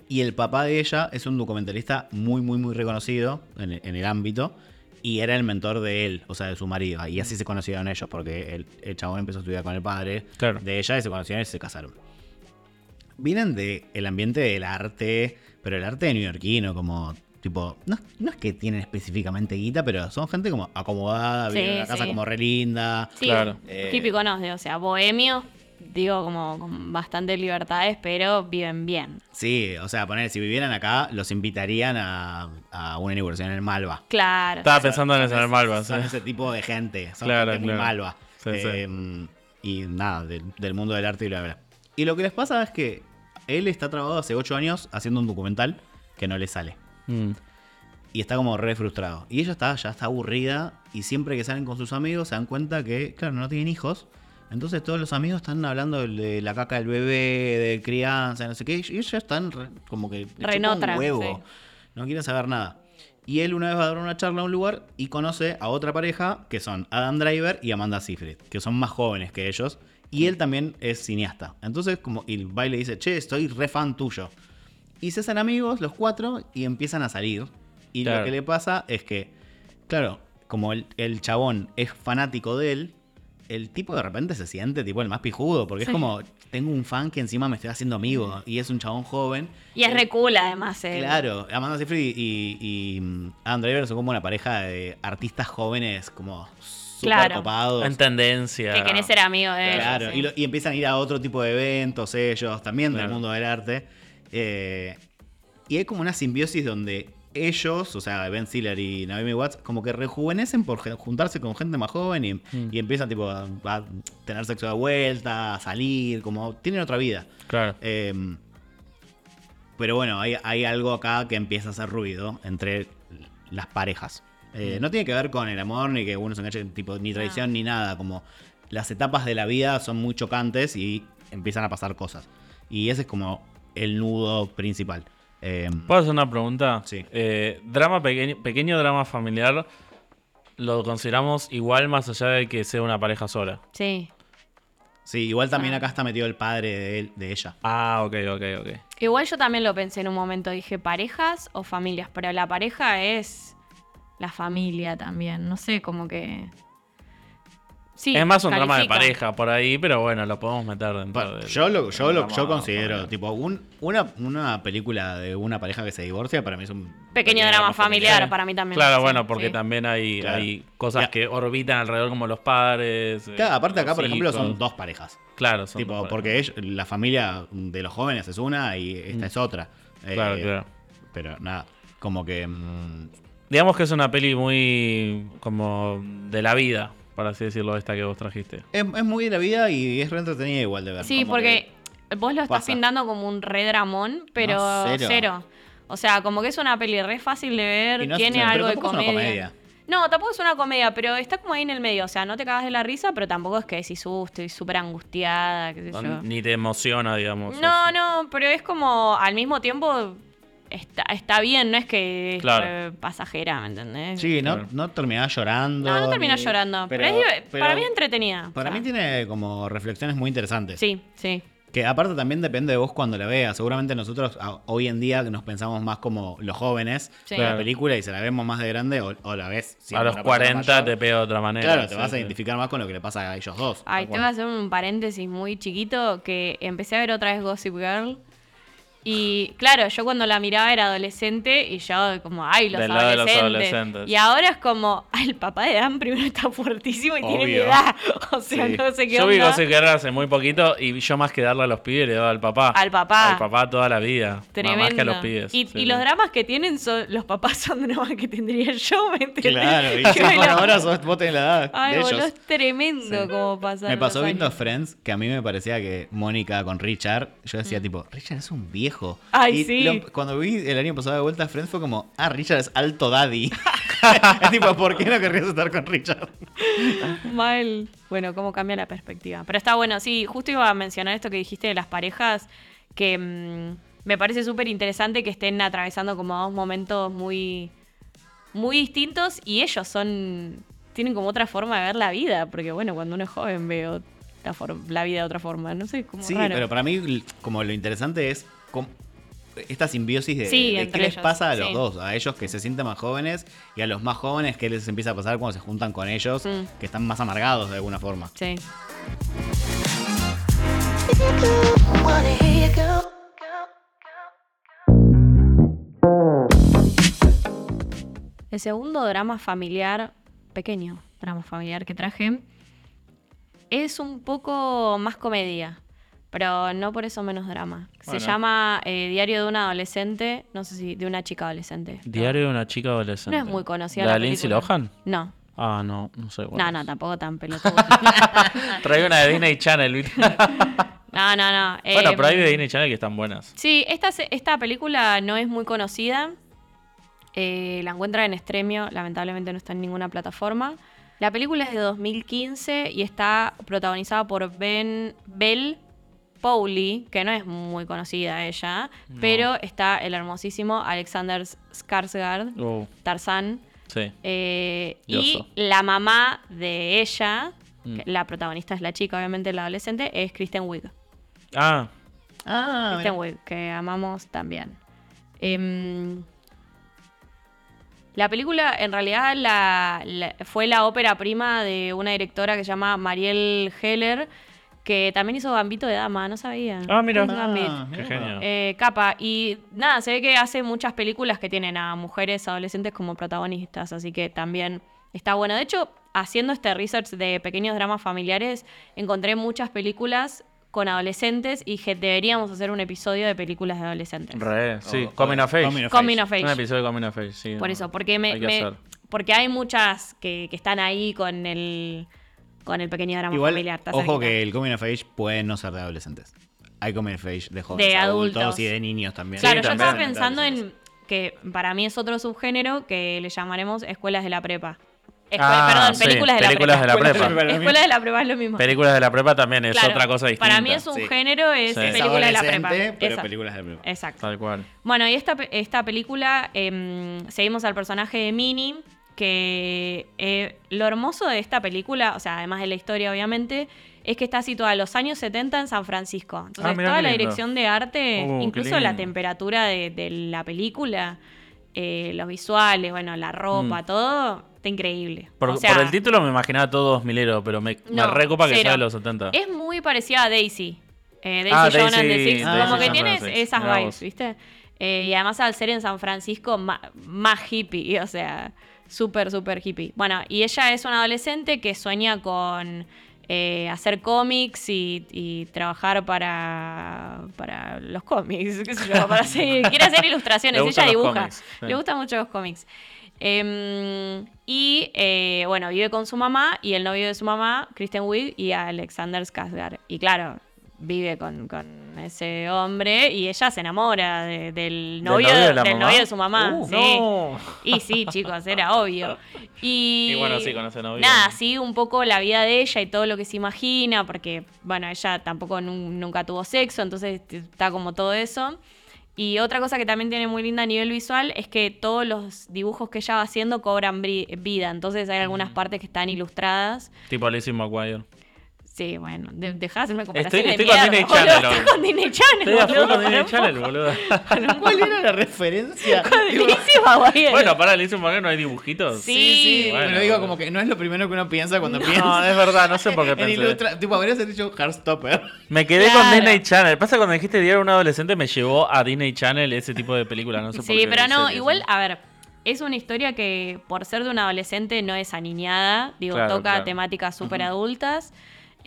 Y el papá de ella es un documentalista muy, muy, muy reconocido en, en el ámbito. Y era el mentor de él, o sea, de su marido. Y así se conocieron ellos, porque el, el chabón empezó a estudiar con el padre Claro. de ella y se conocieron y se casaron. Vienen del ambiente del arte, pero el arte neoyorquino, como tipo. No, no es que tienen específicamente guita, pero son gente como acomodada, Sí, viven en una casa como re linda. Sí, Claro. Eh, típico, ¿no? O sea, bohemio, digo, como con bastantes libertades, pero viven bien. Sí, o sea, poner, si vivieran acá, los invitarían a, a una inauguración en Malva. Claro. Estaba pensando en ese Malva, sí. Son ese tipo de gente. Son Claro, gente muy claro. malva. Sí, sí. Eh, Y nada, del, del mundo del arte y bla, bla. Y lo que les pasa es que él está trabajado hace 8 años haciendo un documental que no le sale. Mm. Y está como re frustrado. Y ella está, ya está aburrida. Y siempre que salen con sus amigos se dan cuenta que, claro, no tienen hijos. Entonces todos los amigos están hablando de la caca del bebé, de crianza, no sé qué. Y ellos están re- como que un huevo. sí. No quieren saber nada. Y él una vez va a dar una charla a un lugar y conoce a otra pareja que son Adam Driver y Amanda Seyfried, que son más jóvenes que ellos. Y él también es cineasta. Entonces, como y va y le dice, che, estoy re fan tuyo. Y se hacen amigos los cuatro y empiezan a salir. Y Claro. lo que le pasa es que, claro, como el, el chabón es fanático de él, el tipo de repente se siente tipo el más pijudo, porque Sí. es como, tengo un fan que encima me estoy haciendo amigo y es un chabón joven. Y es re cool, además. eh. Claro, Amanda Seyfried y, y, mm, Adam Driver son como una pareja de artistas jóvenes como súper Claro. copados. En tendencia. Que querés ser amigo de ellos. Claro, sí. y, lo- y empiezan a ir a otro tipo de eventos ellos, también del mundo del arte. Eh, y hay como una simbiosis donde ellos, o sea, Ben Stiller y Naomi Watts, como que rejuvenecen por juntarse con gente más joven y, Mm. y empiezan tipo a, a tener sexo de vuelta, a salir, como tienen otra vida. Claro. Eh, pero bueno, hay, hay algo acá que empieza a hacer ruido entre las parejas. Eh, no tiene que ver con el amor, ni que uno se enganche, tipo, ni traición, ni nada. Como las etapas de la vida son muy chocantes y empiezan a pasar cosas. Y ese es como el nudo principal. Eh, ¿Puedo hacer una pregunta? Sí. Eh, drama pequeño, pequeño drama familiar, ¿lo consideramos igual más allá de que sea una pareja sola? Sí. sí, igual también acá está metido el padre de, él- de ella. Ah, ok, ok, ok. Igual yo también lo pensé en un momento. Dije parejas o familias. Pero la pareja es la familia también. No sé, como que. Sí, es más un drama de pareja por ahí, pero bueno, lo podemos meter dentro Bueno, del- yo lo, yo lo drama yo considero, familiar. tipo, un- una, una película de una pareja que se divorcia para mí es un Pequeño drama familiar para mí también. Claro, sí, bueno, porque sí. también hay, Claro. hay cosas Ya. que orbitan alrededor como los padres. eh, Claro, aparte acá, por ejemplo, son dos parejas. Claro, son tipo, dos parejas. porque ellos- la familia de los jóvenes es una y esta es otra. Eh, Claro, claro. Pero nada, como que... mm, Digamos que es una peli muy como de la vida, por así decirlo, esta que vos trajiste. es, es muy de la vida y es re entretenida igual de ver. Sí, porque vos lo estás Pasa. pintando como un re dramón, pero No, cero. cero. O sea, como que es una peli re fácil de ver, no- tiene pero algo de tampoco es una comedia. comedia. No, tampoco es una comedia, pero está como ahí en el medio. O sea, no te cagas de la risa, pero tampoco es que decís, uh, estoy súper angustiada, qué sé yo. Ni te emociona, digamos. No, no, pero es como al mismo tiempo está, está bien, no es que Claro. pasajera, ¿me entendés? Sí, no, Claro. no terminás llorando. No, no terminas ni- llorando. Pero, es div- pero para mí es entretenida. Para o sea, mí tiene como reflexiones muy interesantes. Sí, sí. Que aparte también depende de vos cuando la veas. Seguramente nosotros a- hoy en día que nos pensamos más como los jóvenes Sí. de la película y se la vemos más de grande o, o la ves A los una persona 40 mayor. te pega de otra manera. Claro, te sí, vas a identificar más con lo que le pasa a ellos dos. Ay, te voy a hacer un paréntesis muy chiquito que empecé a ver otra vez Gossip Girl. Y claro, yo cuando la miraba era adolescente y yo como, ay, los, Del lado de los adolescentes. adolescentes. Y ahora es como, ay, el papá de Dan primero está fuertísimo y tiene mi Obvio. edad. O sea, Sí. no sé qué Yo vi onda. Gossip Girl hace muy poquito y yo más que darle a los pibes le daba al papá. Al papá. Al papá toda la vida. Tremendo. Más que a los pibes. Y, Sí, y sí. los dramas que tienen son, los papás son dramas que tendría yo, ¿me entendés? Claro, y Que me la- ahora sos, vos tenés la edad Ay, de boludo, ellos. es tremendo como pasa. Me pasó viendo Friends que a mí me parecía que Mónica con Richard, yo Mm. decía tipo, Richard es un viejo. Ay, Y sí. lo- cuando vi el año pasado de vuelta a Friends fue como, ah, Richard es alto daddy. es tipo, ¿por qué no querrías estar con Richard? Mal. Bueno, cómo cambia la perspectiva. Pero está bueno, sí, justo iba a mencionar esto que dijiste de las parejas, que mm, me parece súper interesante que estén atravesando como dos momentos muy, muy distintos y ellos son, tienen como otra forma de ver la vida, porque bueno, cuando uno es joven veo la, la vida de otra forma, no sé, como Sí, raro. pero para mí como lo interesante es cómo- esta simbiosis de, Sí, de qué les ellos, pasa a los sí. dos, a ellos que se sienten más jóvenes y a los más jóvenes qué les empieza a pasar cuando se juntan con ellos, Mm. que están más amargados de alguna forma. Sí. El segundo drama familiar, pequeño drama familiar que traje, es un poco más comedia, pero no por eso menos drama. Se Bueno. llama eh, Diario de una adolescente, no sé si de una chica adolescente. Diario de una chica adolescente. No es muy conocida ¿La la de Lindsay. Lohan? No, Ah, no, no sé. cuál no, es. no, tampoco tan pelotudo. Traigo una de Disney Channel, ¿viste? no, no, no. bueno, eh, pero hay de Disney Channel que están buenas. Sí, esta, esta película no es muy conocida. Eh, la encuentran en Stremio, lamentablemente no está en ninguna plataforma. La película es de 2015 y está protagonizada por Ben Bell Powley, que no es muy conocida ella, No. pero está el hermosísimo Alexander Skarsgård, Oh, Tarzán, sí. eh, y la mamá de ella, Mm. que la protagonista es la chica, obviamente la adolescente, es Kristen Wiig. Ah, Ah, Kristen. Wiig, que amamos también. Em, la película, en realidad, la- la- fue la ópera prima de una directora que se llama Marielle Heller, que también hizo Gambito de Dama, no sabía. Ah, mira. Ah, qué mira. genio. Eh, capa. Y nada, se ve que hace muchas películas que tienen a mujeres adolescentes como protagonistas, así que también está bueno. De hecho, haciendo este research de pequeños dramas familiares, encontré muchas películas con adolescentes y que deberíamos hacer un episodio de películas de adolescentes. Re, sí. O- Coming of Age. Coming of Coming Age. of Age. Un episodio de Coming of Age, sí. Por no, eso, porque me, hay me- porque hay muchas que, que están ahí con el con el pequeño drama Igual, familiar. ojo cerquita. que el Coming of Age puede no ser de adolescentes. Hay Coming of Age de jóvenes De adultos, adultos. y de niños también. Claro, Sí, yo también. estaba pensando en que para mí es otro subgénero que le llamaremos escuelas de la prepa. Ah, perdón, sí, películas de la películas prepa. de la Escuelas de prepa. la prepa. Escuela de la prepa es lo mismo. Películas de la prepa también es Claro, otra cosa distinta. Para mí es un Sí. género, es Sí. Es película de la prepa. adolescente, pero películas de prepa. Exacto. Tal cual. Bueno, y esta, esta película em, seguimos al personaje de Minnie, que eh, lo hermoso de esta película, o sea, además de la historia obviamente, es que está situada en los años 70 en San Francisco. Entonces, Ah, toda la lindo. dirección de arte, Uh, incluso la temperatura de, de la película, eh, los visuales, bueno, la ropa, Mm. todo, está increíble. Por, O sea, por el título me imaginaba todo 2000 pero me, me no, recopa que sea de los 70. Es muy parecida a Daisy. Eh, Daisy Ah, Jones Daisy- Six. Daisy como que Jones tiene and the Six. esas vibes. ¿viste? Eh, y además al ser en San Francisco, más hippie, o sea, súper, súper hippie. Bueno, y ella es una adolescente que sueña con eh, hacer cómics y, y trabajar para, para los cómics, qué sé yo, para hacer- quiere hacer ilustraciones, ella dibuja, cómics, sí. le gustan mucho los cómics. Em, y eh, bueno, vive con su mamá y el novio de su mamá, Kristen Wiig y Alexander Skarsgård. Y claro, vive con, con ese hombre y ella se enamora de- del ¿Del novio, de del novio de su mamá. Uh, sí. no. Y sí, chicos, era obvio. Y, Y bueno, sí, con ese novio. Nada, sí, un poco la vida de ella y todo lo que se imagina, porque, bueno, ella tampoco nun- nunca tuvo sexo, entonces está como todo eso. Y otra cosa que también tiene muy linda a nivel visual es que todos los dibujos que ella va haciendo cobran vida. Entonces hay algunas partes que están ilustradas. Tipo Lizzie McGuire. Sí, bueno, de, dejá de hacerme comparación Estoy- de estoy con mierda, Disney boludo, Channel, Estoy con Disney Channel, Estoy a full boludo, con Disney Channel, boludo. ¿Cuál era la referencia? Lizzie McGuire. bueno, para Lizzie McGuire no hay dibujitos. Sí. Bueno, Pero digo como que no es lo primero que uno piensa cuando piensa. No, es verdad, no sé por qué En pensé. ilustra, tipo, habrías dicho Heartstopper. Me quedé Claro. con Disney Channel. Pasa cuando dijiste Diario un adolescente me llevó a Disney Channel ese tipo de película, no sé por Sí, qué. pero no, igual, a ver, es una historia que por ser de un adolescente no es aniñada, digo, Claro, toca claro. temáticas súper adultas.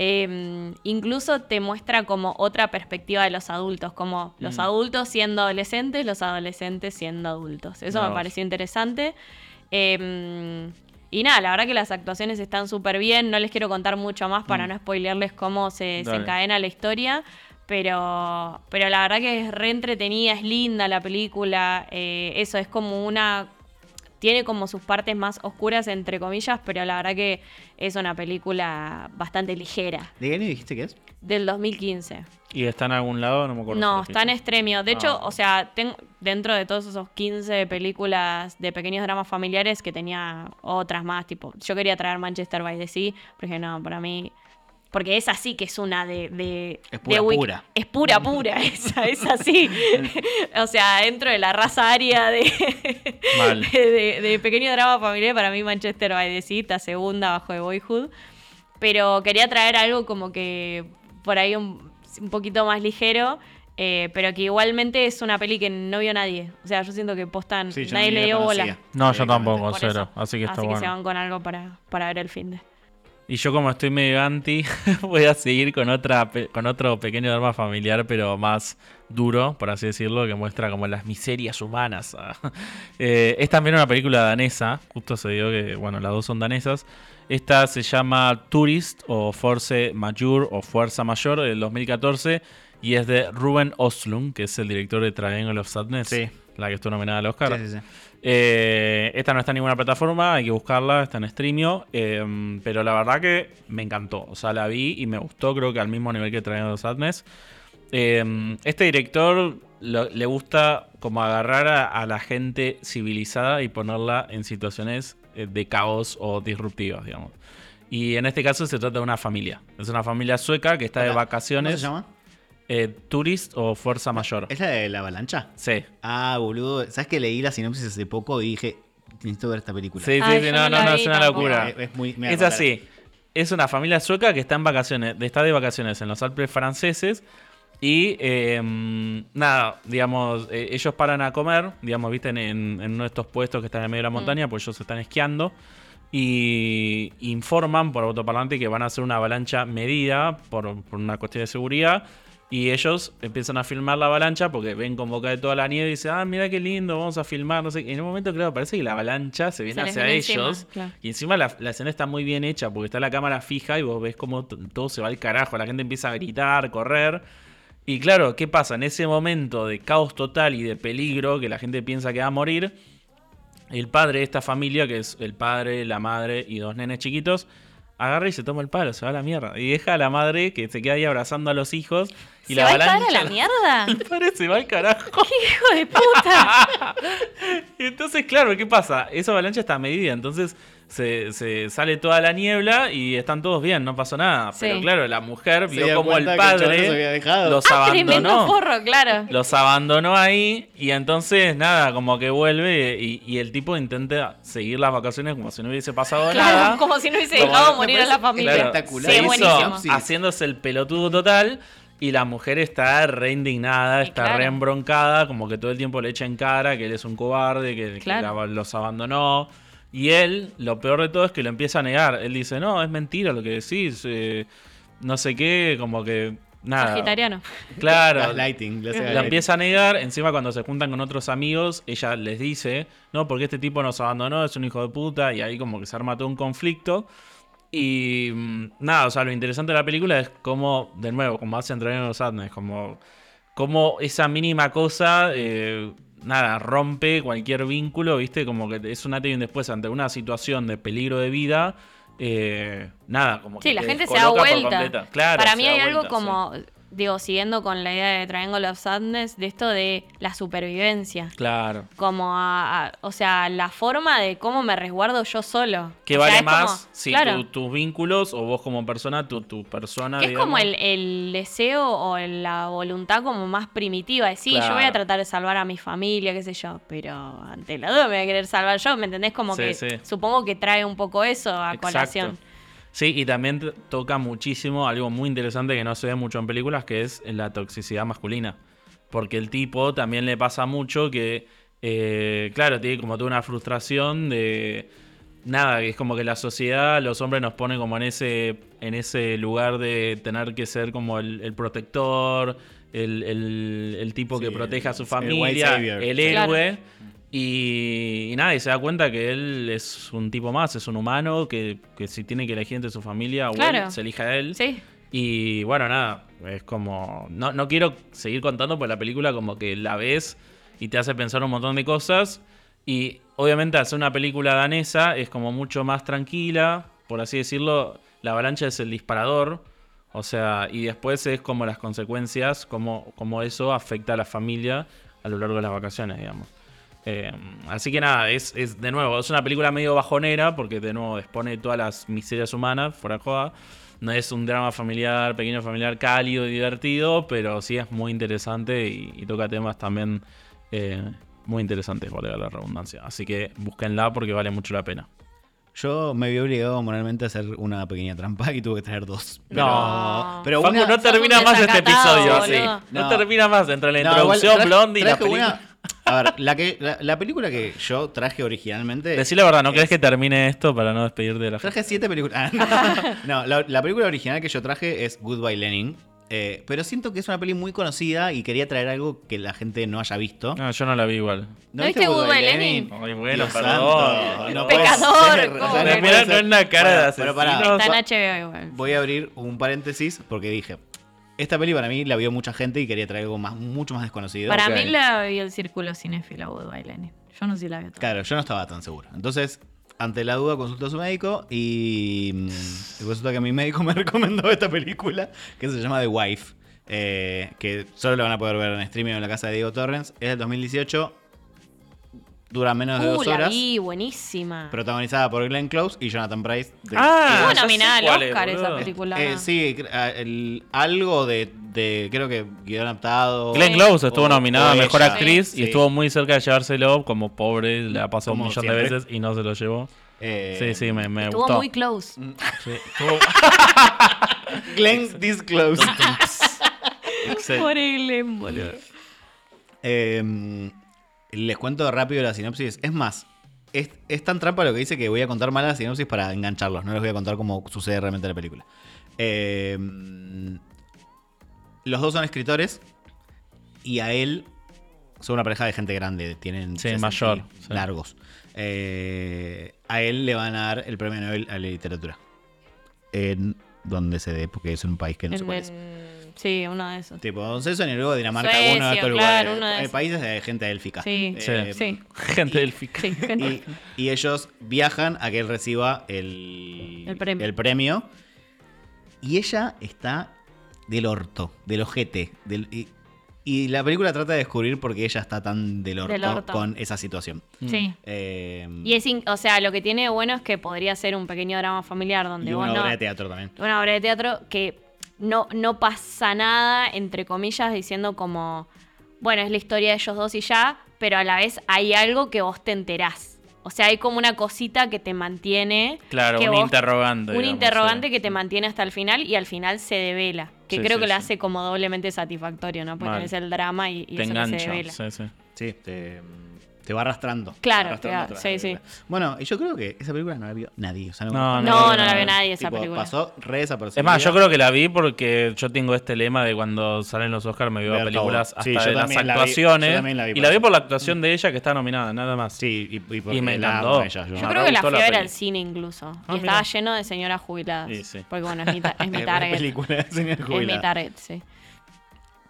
Eh, incluso te muestra como otra perspectiva de los adultos, como los Mm. adultos siendo adolescentes, los adolescentes siendo adultos. Eso me pareció interesante. Eh, y nada, la verdad que las actuaciones están súper bien. No les quiero contar mucho más para no spoilearles cómo se, se Mm. Encadena la historia. Pero, pero la verdad que es re entretenida, es linda la película. eh, eso es como una. Tiene como sus partes más oscuras, entre comillas, pero la verdad que es una película bastante ligera. ¿De qué año dijiste que es? Del 2015. ¿Y está en algún lado? No me acuerdo. No, está en extremio. De hecho, Ah. o sea, ten- dentro de todos esos 15 películas de pequeños dramas familiares que tenía otras más, tipo, yo quería traer Manchester by the Sea, porque no, para mí, porque esa sí que es una de... de Es pura, de Wiki- pura. Es pura, pura, esa, es así. o sea, dentro de la raza aria de, Mal. de, de- de pequeño drama familiar, para mí Manchester by the Sea está segunda bajo de Boyhood. Pero quería traer algo como que por ahí un, un poquito más ligero, eh, pero que igualmente es una peli que no vio nadie. O sea, yo siento que postan, Sí, nadie le dio conocía. bola. No, yo tampoco, cero. eso. Así que está Así que se bueno. van con algo para, para ver el fin de. Y yo como estoy medio anti, voy a seguir con otra con otro pequeño drama familiar, pero más duro, por así decirlo, que muestra como las miserias humanas. Eh, es también una película danesa, justo se dio que, bueno, las dos son danesas. Esta se llama Tourist o Force Majeure o Fuerza Mayor del 2014 y es de Ruben Oslund, que es el director de Triangle of Sadness, Sí. La que estuvo nominada al Oscar. Sí, sí, sí. Eh, esta no está en ninguna plataforma, hay que buscarla, está en Streamio. eh, pero la verdad que me encantó. O sea, la vi y me gustó, creo que al mismo nivel que Triangle of Sadness. Eh, este director lo- le gusta como agarrar a, a la gente civilizada y ponerla en situaciones eh, de caos o disruptivas, digamos. Y en este caso se trata de una familia. Es una familia sueca que está de vacaciones. ¿Cómo se llama? Eh, Tourist o Fuerza Mayor. ¿Es la de la avalancha? Sí. Ah, boludo. ¿Sabes que leí la sinopsis hace poco y dije, necesito ver esta película? Sí, sí, Ay, sí, no, no no, es una locura. Es, es muy, me así. Es una familia sueca que está en vacaciones, está de vacaciones en los Alpes franceses. Y eh, nada, digamos, eh, ellos paran a comer, digamos, viste, en, en uno de estos puestos que están en medio de la montaña, pues ellos están esquiando. Y informan por autoparlante que van a hacer una avalancha medida por, por una cuestión de seguridad. Y ellos empiezan a filmar la avalancha porque ven como cae toda la nieve y dicen, ah, mira qué lindo, vamos a filmar. No sé. Y en un momento, claro, parece que la avalancha se viene Se hacia encima, ellos. claro. Y encima la, la escena está muy bien hecha porque está la cámara fija y vos ves cómo todo se va al carajo. La gente empieza a gritar, correr. Y claro, ¿qué pasa? En ese momento de caos total y de peligro que la gente piensa que va a morir, el padre de esta familia, que es el padre, la madre y dos nenes chiquitos, agarra y se toma el palo, se va a la mierda. Y deja a la madre que se queda ahí abrazando a los hijos. Y ¿Se la va el padre a la mierda? El padre se va al carajo. ¡Hijo de puta! Entonces, claro, ¿qué pasa? Esa avalancha está medida, entonces se, se sale toda la niebla y están todos bien, no pasó nada. Sí. Pero claro, la mujer Se vio como el padre los Ah, abandonó. claro. Los abandonó ahí y entonces nada, como que vuelve y, y el tipo intenta seguir las vacaciones como si no hubiese pasado Claro, nada. como si no hubiese dejado morir a la familia. Claro, espectacular. Sí, se hizo haciéndose el pelotudo total y la mujer está re indignada, Y está claro. re embroncada, como que todo el tiempo le echa en cara que él es un cobarde, que, que Claro. la- los abandonó. Y él, lo peor de todo es que lo empieza a negar. Él dice, no, es mentira lo que decís, eh, no sé qué, como que nada. Sagitariano. Claro, hace la empieza a negar, encima cuando se juntan con otros amigos, ella les dice, no, porque este tipo nos abandonó, es un hijo de puta, y ahí como que se arma todo un conflicto. Y mm, nada, o sea, lo interesante de la película es cómo, de nuevo, como hacen Triangle of Sadness, como cómo esa mínima cosa, eh, nada, rompe cualquier vínculo, ¿viste? Como que es un antes y un después ante una situación de peligro de vida. eh, nada, como que Sí, la te gente se da vuelta. Claro, Para mí hay algo como, digo, siguiendo con la idea de Triangle of Sadness, de esto de la supervivencia. Claro. Como, a- a- o sea, la forma de cómo me resguardo yo solo. ¿Qué O sea, vale como- más si claro, tu- tus vínculos o vos como persona, tu, tu persona? que es como el, el deseo o la voluntad como más primitiva. De sí, yo voy a tratar de salvar a mi familia, qué sé yo, pero ante la duda me voy a querer salvar yo, ¿me entendés? Como Sí, que sí. supongo que trae un poco eso a Exacto. colación. Sí, y también toca muchísimo algo muy interesante que no se ve mucho en películas, que es la toxicidad masculina. Porque el tipo también le pasa mucho que, eh, claro, tiene como toda una frustración de... Nada, que es como que la sociedad, los hombres nos pone como en ese, en ese lugar de tener que ser como el, el protector, el, el- el tipo Sí, que protege a su familia, el Claro. Y, y nada, y se da cuenta que él es un tipo más, es un humano, que, que si tiene que elegir entre su familia o Claro. él, se elija a él. Sí, Y bueno, nada, es como... No, no quiero seguir contando, porque la película como que la ves y te hace pensar un montón de cosas. Y obviamente hacer una película danesa es como mucho más tranquila, por así decirlo. La avalancha es el disparador. O sea, y después es como las consecuencias, como, como eso afecta a la familia a lo largo de las vacaciones, digamos. Eh, así que nada, es, es de nuevo, es una película medio bajonera porque de nuevo expone todas las miserias humanas, fuera de joda. No es un drama familiar, pequeño familiar, cálido y divertido, pero sí es muy interesante y, y toca temas también eh, muy interesantes, valga la redundancia. Así que búsquenla porque vale mucho la pena. Yo me vi obligado moralmente a hacer una pequeña trampa y tuve que traer dos. Pero, No. pero Facu, una... no termina más este episodio boludo. así. No. No. termina más entre la No, introducción, Blondie y la película. una- A ver, la, que, la, la película que yo traje originalmente... Decí la verdad, ¿no es- querés que termine esto para no despedirte de la gente? Traje siete películas. Ah, no, la, la película original que yo traje es Goodbye Lenin. eh, pero siento que es una peli muy conocida y quería traer algo que la gente no haya visto. No, yo no la vi igual. ¿No viste Goodbye Lenin? Ay, bueno, Dios perdón. santo, no Pecador, no no es una cara de Bueno, pero pará, asesino. Está en HBO igual. Voy a abrir un paréntesis porque dije, esta peli para mí la vio mucha gente y quería traer algo más, mucho más desconocido. Para mí la vi el círculo cinéfilo Woodbine. Yo no sé si la vi toda. Claro, yo no estaba tan seguro. Entonces, ante la duda, consultó a su médico y mm, resulta que mi médico me recomendó esta película que se llama The Wife, eh, que solo la van a poder ver en streaming en la casa de Diego Torrens. Es del 2018, dura menos de Uh, dos la horas, vi, buenísima. protagonizada por Glenn Close y Jonathan Price. de- Ah, Estuvo ya sé nominada al cuál es, Oscar esa boludo. película. Eh, sí, cre- el- algo de, de, creo que guion adaptado. Glenn Close estuvo o- nominada a o Mejor ella, Actriz sí. y estuvo muy cerca de llevárselo, como pobre, le ha pasado un Como millón siempre. de veces y no se lo llevó. Eh, Sí, sí, me, me Estuvo gustó. muy close. Sí, estuvo- Glenn Disclose. Pobre Glenn, boludo. Eh, les cuento rápido la sinopsis. Es más, es, es tan trampa lo que dice que voy a contar mal la sinopsis para engancharlos. No les voy a contar cómo sucede realmente en la película. Eh, los dos son escritores y a él son una pareja de gente grande. Tienen Sí, 60 mayor, sí. largos. Eh, a él le van a dar el premio Nobel a la literatura. En donde se dé, porque es un país que no En cuál es. Sí, uno de esos. Tipo, Don Ceso, y luego Dinamarca, Suecia, uno de estos claro, lugares. uno de Eh, esos. países de gente élfica. Sí, Eh, sí. Gente. Sí, gente. Y, y ellos viajan a que él reciba el, El premio. el premio. Y ella está del orto, del ojete. Del, y, y la película trata de descubrir por qué ella está tan del orto, Del orto. con esa situación. Sí. Eh, Y es, in- o sea, lo que tiene de bueno es que podría ser un pequeño drama familiar donde y vos una no, obra de teatro también. una obra de teatro que no, no pasa nada, entre comillas, diciendo como, bueno, es la historia de ellos dos y ya, pero a la vez hay algo que vos te enterás. O sea, hay como una cosita que te mantiene. Claro, que un vos- interrogante. Un digamos, interrogante sí. que te mantiene hasta el final y al final se devela. Que Sí, creo sí, que lo hace como doblemente satisfactorio, ¿no? Porque tenés el drama y, y Te eso que se engancha. devela. Sí, sí. Sí, te, te va arrastrando. Claro, Te va te arrastrando va- toda la sí, sí. Bueno, y yo creo que esa película no la vio nadie. o sea, No, No, no, no, no, la vio nadie esa tipo, película. Pasó re desapercibida. Es más, yo creo que la vi porque yo tengo este lema de cuando salen los Oscars me veo Ver películas todo. hasta Sí, de las también la vi- actuaciones. la vi y la vi por la actuación de ella que está nominada, nada más. Sí, y, y, porque Y me la encantó. ella, yo. Creo que la fui a ver al cine incluso. Ah, y estaba lleno de señoras jubiladas. Sí, sí. Porque bueno, es mi, ta- es mi target. película de señor Es mi target, sí.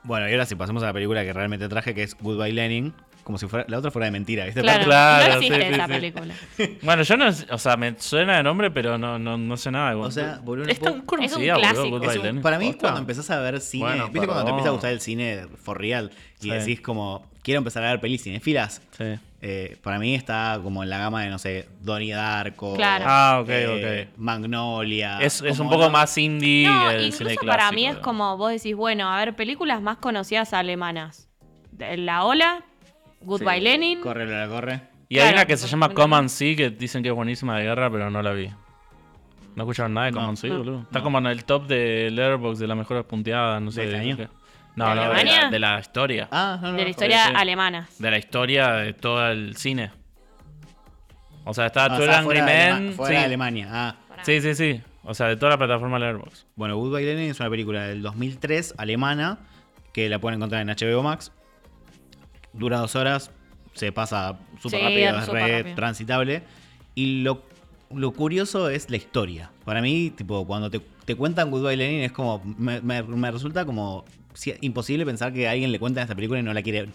Bueno, y ahora sí pasamos a la película que realmente traje, que es Goodbye Lenin. Como si fuera, la otra fuera de mentira, ¿viste? Claro, Claro, no existe sí, sí, esa sí. película. Bueno, yo no, o sea, me suena de nombre, pero no, no, no sé nada. O sea, boludo, es tan conocida, boludo. Goodbye Lenin. para mí, ¿Posta? cuando empezás a ver cine, Bueno, ¿viste cuando te empieza a gustar el cine for real y Sí. decís como, quiero empezar a ver pelis cinéfilas? Sí. Eh, para mí está como en la gama de, no sé, Donnie Darko. Claro. Ah, ok, eh, ok. Magnolia. Es, es un poco no- más indie No, que el incluso cine clásico. para mí es como vos decís, bueno, a ver, películas más conocidas alemanas. La Ola, Goodbye Sí, Lenin. Corre, la corre. Y hay una que se llama bueno. Common Sea que dicen que es buenísima de guerra, pero no la vi. ¿No escucharon nada de No, Common Sea, no. boludo? Está como en el top de Letterboxd de las mejores punteadas, no sé. ¿De este año? No, ¿De no, de la, de la historia. Ah, no, no. de la historia sí. alemana. De la historia de todo el cine. O sea, está Ah, o todo sea, el fuera, Angry de, Men. Fuera sí. de Alemania. Ah. sí, sí, sí. O sea, de toda la plataforma Letterboxd. Bueno, Goodbye Lenin es una película del 2003, alemana, que la pueden encontrar en HBO Max. Dura dos horas, se pasa súper Sí, rápido, es re rápido. transitable. Y lo, lo curioso es la historia. Para mí, tipo, cuando te, te cuentan Goodbye Lenin es como, me, me- me resulta como si- imposible pensar que alguien le cuentan esta película y no la quiere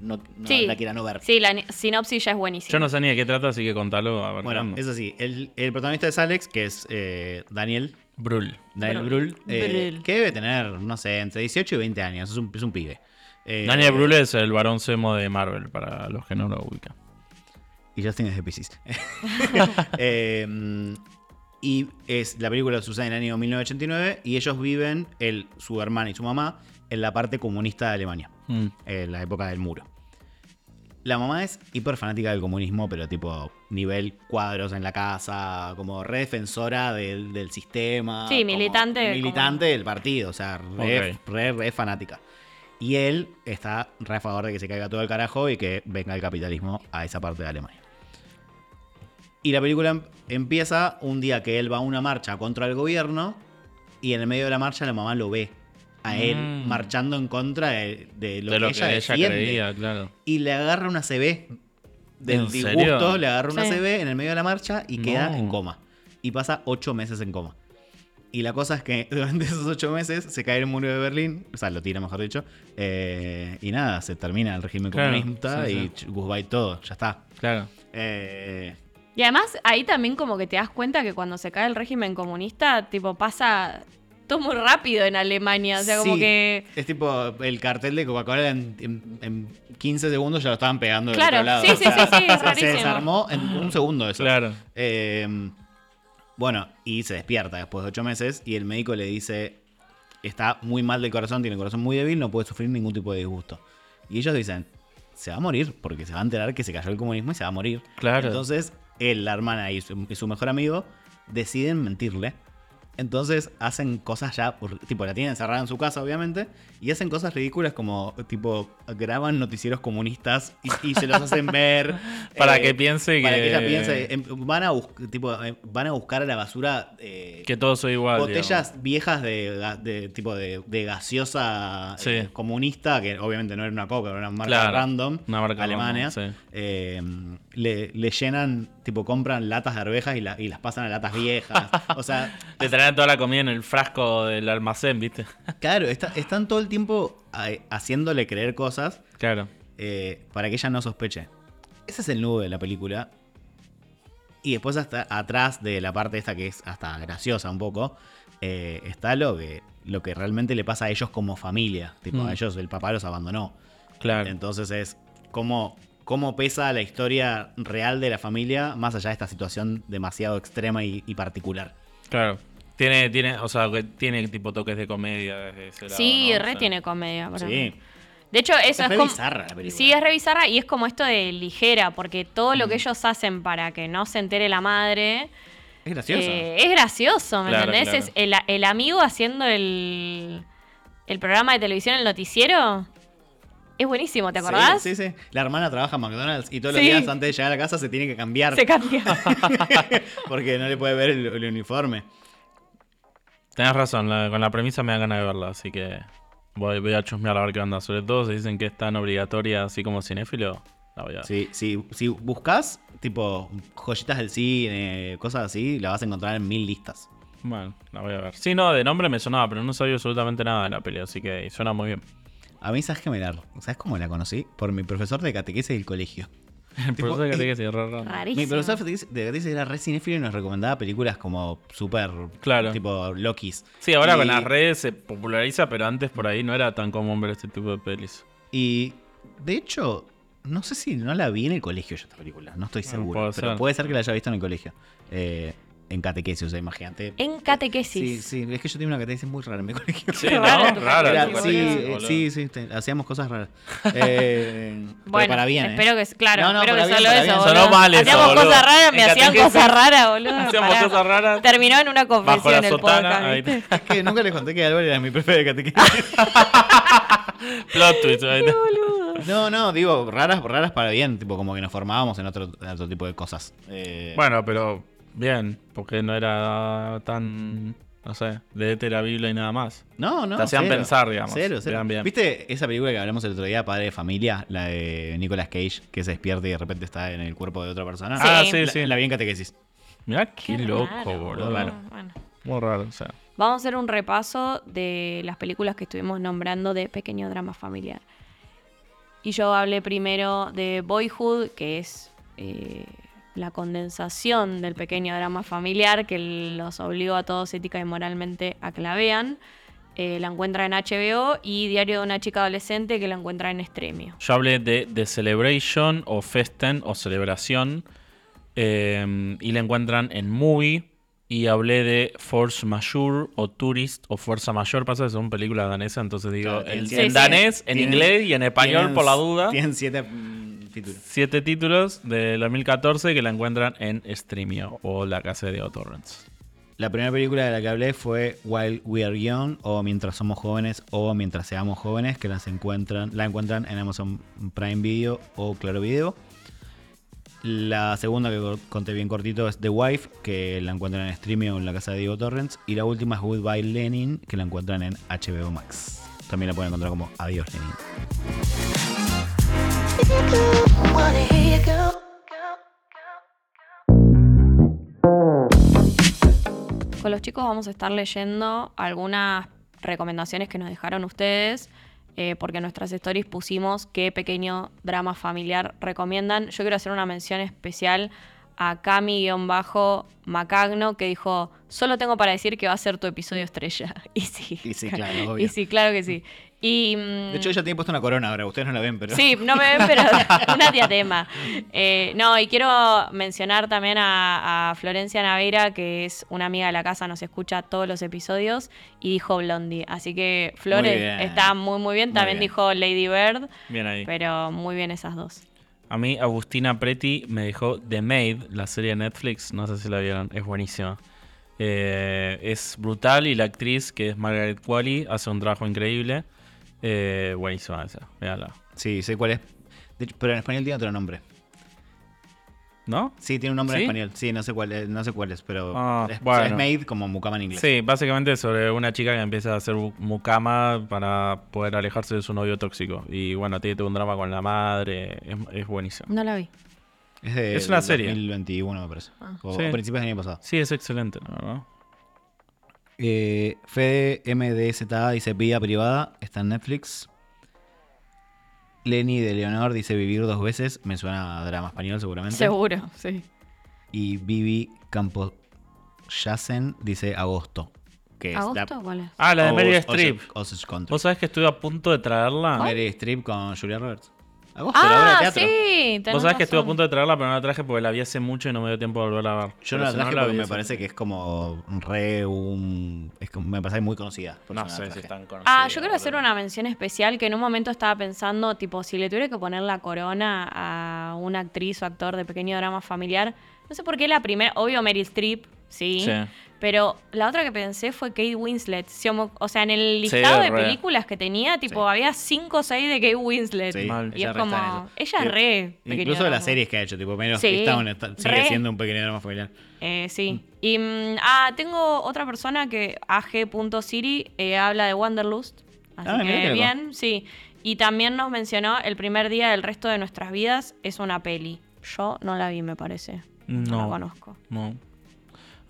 no, no Sí. la quiera no ver. Sí, la sinopsis ya es buenísima. Yo no sé ni de qué trata, así que contalo. A ver, Bueno, vamos. es así. El, el protagonista es Alex, que es eh, Daniel. Brul. Daniel Brühl. Brühl, eh, Brühl. que debe tener, no sé, entre 18 y 20 años. Es un, es un pibe. Eh, Daniel Brühl es el varón Semo de Marvel, para los que no lo ubican. Y Justin es de Pisces. Eh, y es, la película sucede en el año 1989 y ellos viven, él, su hermana y su mamá, en la parte comunista de Alemania, Mm. en la época del muro. La mamá es hiper fanática del comunismo, pero tipo nivel cuadros en la casa, como re defensora del, del sistema. Sí, como militante del Militante del partido, o sea, re, re, re fanática. Y él está re a favor de que se caiga todo el carajo y que venga el capitalismo a esa parte de Alemania. Y la película em- empieza un día que él va a una marcha contra el gobierno y en el medio de la marcha la mamá lo ve a él Mm. marchando en contra de, de lo, de que, lo ella, que ella defiende. creía, claro. Y le agarra una CB del ¿En disgusto, serio? le agarra una Sí. CB en el medio de la marcha y queda en coma. Y pasa ocho meses en coma. Y la cosa es que durante esos ocho meses se cae el muro de Berlín, o sea, lo tira mejor dicho, eh, y nada, se termina el régimen Claro, comunista sí, y sí. goodbye todo, ya está. Claro. Eh, Y además ahí también como que te das cuenta que cuando se cae el régimen comunista, tipo pasa todo muy rápido en Alemania. O sea, como que... Es tipo el cartel de Coca-Cola en, en- en 15 segundos ya lo estaban pegando del Claro, otro lado. sí, sí, sí, sí, es se desarmó en un segundo eso. Claro. Eh, bueno, y se despierta después de ocho meses y el médico le dice, está muy mal del corazón, tiene el corazón muy débil, no puede sufrir ningún tipo de disgusto. Y ellos dicen, se va a morir porque se va a enterar que se cayó el comunismo y se va a morir. Claro. Entonces, él, la hermana y su, y su mejor amigo deciden mentirle. Entonces hacen cosas ya, tipo, la tienen encerrada en su casa, obviamente, y hacen cosas ridículas como, tipo, graban noticieros comunistas y, y se los hacen ver. Para eh, que piense Para que- que ella piense, em, van a, bus- tipo, eh, van a buscar a la basura eh, Que todo soy igual. botellas viejas de, tipo de, de gaseosa Sí. eh, comunista, que obviamente no era una coca, era una marca Claro, random, una marca alemana. sí. Le, le llenan, tipo, compran latas de arvejas y, la- y las pasan a latas viejas. O sea. Te traen toda la comida en el frasco del almacén, ¿viste? claro, está- están todo el tiempo haciéndole creer cosas Claro. eh, para que ella no sospeche. Ese es el nudo de la película. Y después hasta atrás de la parte esta que es hasta graciosa un poco, eh, está lo que, lo que realmente le pasa a ellos como familia. Tipo, Mm. a ellos el papá los abandonó. Claro. Entonces es cómo, cómo pesa la historia real de la familia más allá de esta situación demasiado extrema y, y particular. Claro. Tiene, tiene, o sea, tiene tipo toques de comedia desde ese lado. Sí, ¿no? O re sea, tiene comedia. para Sí. mí. De hecho, eso Es es, como... bizarra la película. Sí, es re bizarra y es como esto de ligera, porque todo Mm. lo que ellos hacen para que no se entere la madre Es gracioso. eh, es gracioso, ¿me Claro, entendés? claro. Es el, el amigo haciendo el, el programa de televisión, el noticiero. Es buenísimo, ¿te Sí, acordás? Sí, sí, La hermana trabaja en McDonald's y todos los Sí. días antes de llegar a la casa se tiene que cambiar. Se cambia. porque no le puede ver el, el uniforme. Tenés razón, la- con la premisa me da ganas de verla, así que voy, voy a chusmear a ver qué onda. Sobre todo si dicen que es tan obligatoria así como cinéfilo, la voy a ver. Sí, sí, si buscas, tipo, joyitas del cine, cosas así, la vas a encontrar en mil listas. Bueno, la voy a ver. Sí, no, de nombre me sonaba, pero no sabía absolutamente nada de la peli, así que suena muy bien. A mí, ¿sabes qué me la, ¿Sabes cómo la conocí? Por mi profesor de catequesis del colegio. El Tipo, profesor que decir, re raro. Rarísimo. Mi profesor de catequesis- de catequesis era re cinéfilo y nos recomendaba películas como súper. Claro. Tipo Lokis. Sí, ahora Y- con las redes se populariza, pero antes por ahí no era tan común ver este tipo de pelis. Y de hecho, no sé si no la vi en el colegio yo esta película, no estoy seguro. puede pero ser. puede ser que la haya visto en el colegio. Eh, en catequesis, o sea, imagínate. En Sí, catequesis. sí, es que yo tenía una catequesis muy rara en mi colegio. Sí, ¿no? Era- tipo, sí, sí, eh, sí, sí, te- hacíamos cosas raras. Eh, pero Bueno, para bien. ¿eh? espero que, claro, No, no, espero que bien, solo eso, boludo. Sonó mal eso, Hacíamos boludo. cosas raras, me En hacían cosas raras, boludo. Hacíamos Pará. cosas raras. Terminó en una confesión la el sotana. podcast, Es que nunca les conté que Álvaro era mi profe de catequesis. Plot twist. No, no, digo, raras, raras para bien, tipo como que nos formábamos en otro, en otro tipo de cosas. Eh, Bueno, pero bien, porque no era tan, no sé, leete la Biblia y nada más. no, no. te hacían cero. pensar, digamos. Cero, cero. Bien, bien. ¿Viste esa película que hablamos el otro día, Padre de Familia? La de Nicolas Cage, que se despierta y de repente está en el cuerpo de otra persona. Sí. Ah, sí, La, sí. la vi en catequesis. Mirá qué, loco, raro, boludo. Claro. Bueno. Muy raro, o sea. Vamos a hacer un repaso de las películas que estuvimos nombrando de pequeño drama familiar. Y yo hablé primero de Boyhood, que es eh, la condensación del pequeño drama familiar que los obligó a todos ética y moralmente a que la vean. Eh, la encuentra en HBO y Diario de una chica adolescente que la encuentra en Extremio. Yo hablé de The Celebration o Festen o Celebración. eh, y la encuentran en Movie. Y hablé de Force Majeure o Tourist o Fuerza Mayor. Pasa que son películas danesas, entonces digo Claro, el- sí, en sí. danés, en Tienen- inglés y en español Tienen- por la duda. Tienen siete títulos. Siete títulos de 2014 que la encuentran en Streamio o la casa de Diego Torrents. La primera película de la que hablé fue While We Are Young o Mientras Somos Jóvenes o Mientras Seamos Jóvenes, que las encuentran, la encuentran en Amazon Prime Video o Claro Video. La segunda que co- conté bien cortito es The Wife, que la encuentran en streaming o en la casa de Diego Torrents. Y la última es Goodbye Lenin, que la encuentran en HBO Max. También la pueden encontrar como Adiós Lenin. Con los chicos vamos a estar leyendo algunas recomendaciones que nos dejaron ustedes, eh, porque en nuestras stories pusimos qué pequeño drama familiar recomiendan. Yo quiero hacer una mención especial a Cami-Macagno, que dijo, solo tengo para decir que va a ser tu episodio estrella. Y sí. Y sí, claro, obvio. Y sí, claro que sí. Y, mm, De hecho, ella tiene puesto una corona ahora, ustedes no la ven, pero. Sí, no me ven, pero una diadema. Eh, no, y quiero mencionar también a, a Florencia Naveira, que es una amiga de la casa, nos escucha todos los episodios, y dijo Blondie. Así que Flores está muy, muy bien. Muy También bien. dijo Lady Bird, Bien ahí. pero muy bien esas dos. A mí, Agustina Preti me dejó The Maid, la serie de Netflix. No sé si la vieron, es buenísima. Eh, es brutal y la actriz, que es Margaret Qualley, hace un trabajo increíble. Eh, buenísima esa, véanla. Sí, sé cuál es. Pero en español tiene otro nombre. ¿No? Sí, tiene un nombre ¿Sí? en español. Sí, no sé cuál es, no sé cuál es, pero Ah, es, bueno. es made como mucama en inglés. Sí, básicamente sobre una chica que empieza a hacer mucama para poder alejarse de su novio tóxico. Y bueno, tiene todo un drama con la madre. Es, es buenísimo. No la vi. Es, de, Es una del serie. 2021, me parece. Ah. O Sí. a principios del año pasado. Sí, es excelente, la verdad. Eh, Fede MDZA dice Vida Privada, está en Netflix. Lenny de Leonor dice Vivir dos veces, me suena a drama español seguramente. Seguro, sí. Y Vivi Campoyasen dice Agosto. Que es ¿Agosto? ¿Cuál es? Ah, la de Meryl Osage- Streep. Osage Country. ¿Vos sabés que estuve a punto de traerla? Meryl Streep con Julia Roberts. Agosto, la obra de Ah, teatro. sí. tenés Vos sabés que estuve a razón. punto de traerla, pero no la traje porque la vi hace mucho y no me dio tiempo de volverla a ver. Yo Pero no la si traje la porque me hace- parece que es como re un... Es como- me parece muy conocida. por No eso sé si traje. están conocidas. Ah, yo quiero hacer una mención especial que en un momento estaba pensando, tipo, si le tuviera que poner la corona a una actriz o actor de pequeño drama familiar, no sé por qué la primera, obvio Meryl Streep, sí, Sí. Pero la otra que pensé fue Kate Winslet. O sea, en el listado de re. películas que tenía, tipo, Sí. había cinco o seis de Kate Winslet. Sí, Mal. y es como, ella es re pequeño Incluso de las series que ha hecho, tipo, menos Sí, Town está- sigue re. siendo un pequeño drama familiar. Eh, sí. Y, mm, ah, tengo otra persona que, AG.Siri, eh, habla de Wanderlust. Así Ah, que bien, sí. Y también nos mencionó El primer día del resto de nuestras vidas es una peli. Yo no la vi, me parece. No, la No. conozco. No.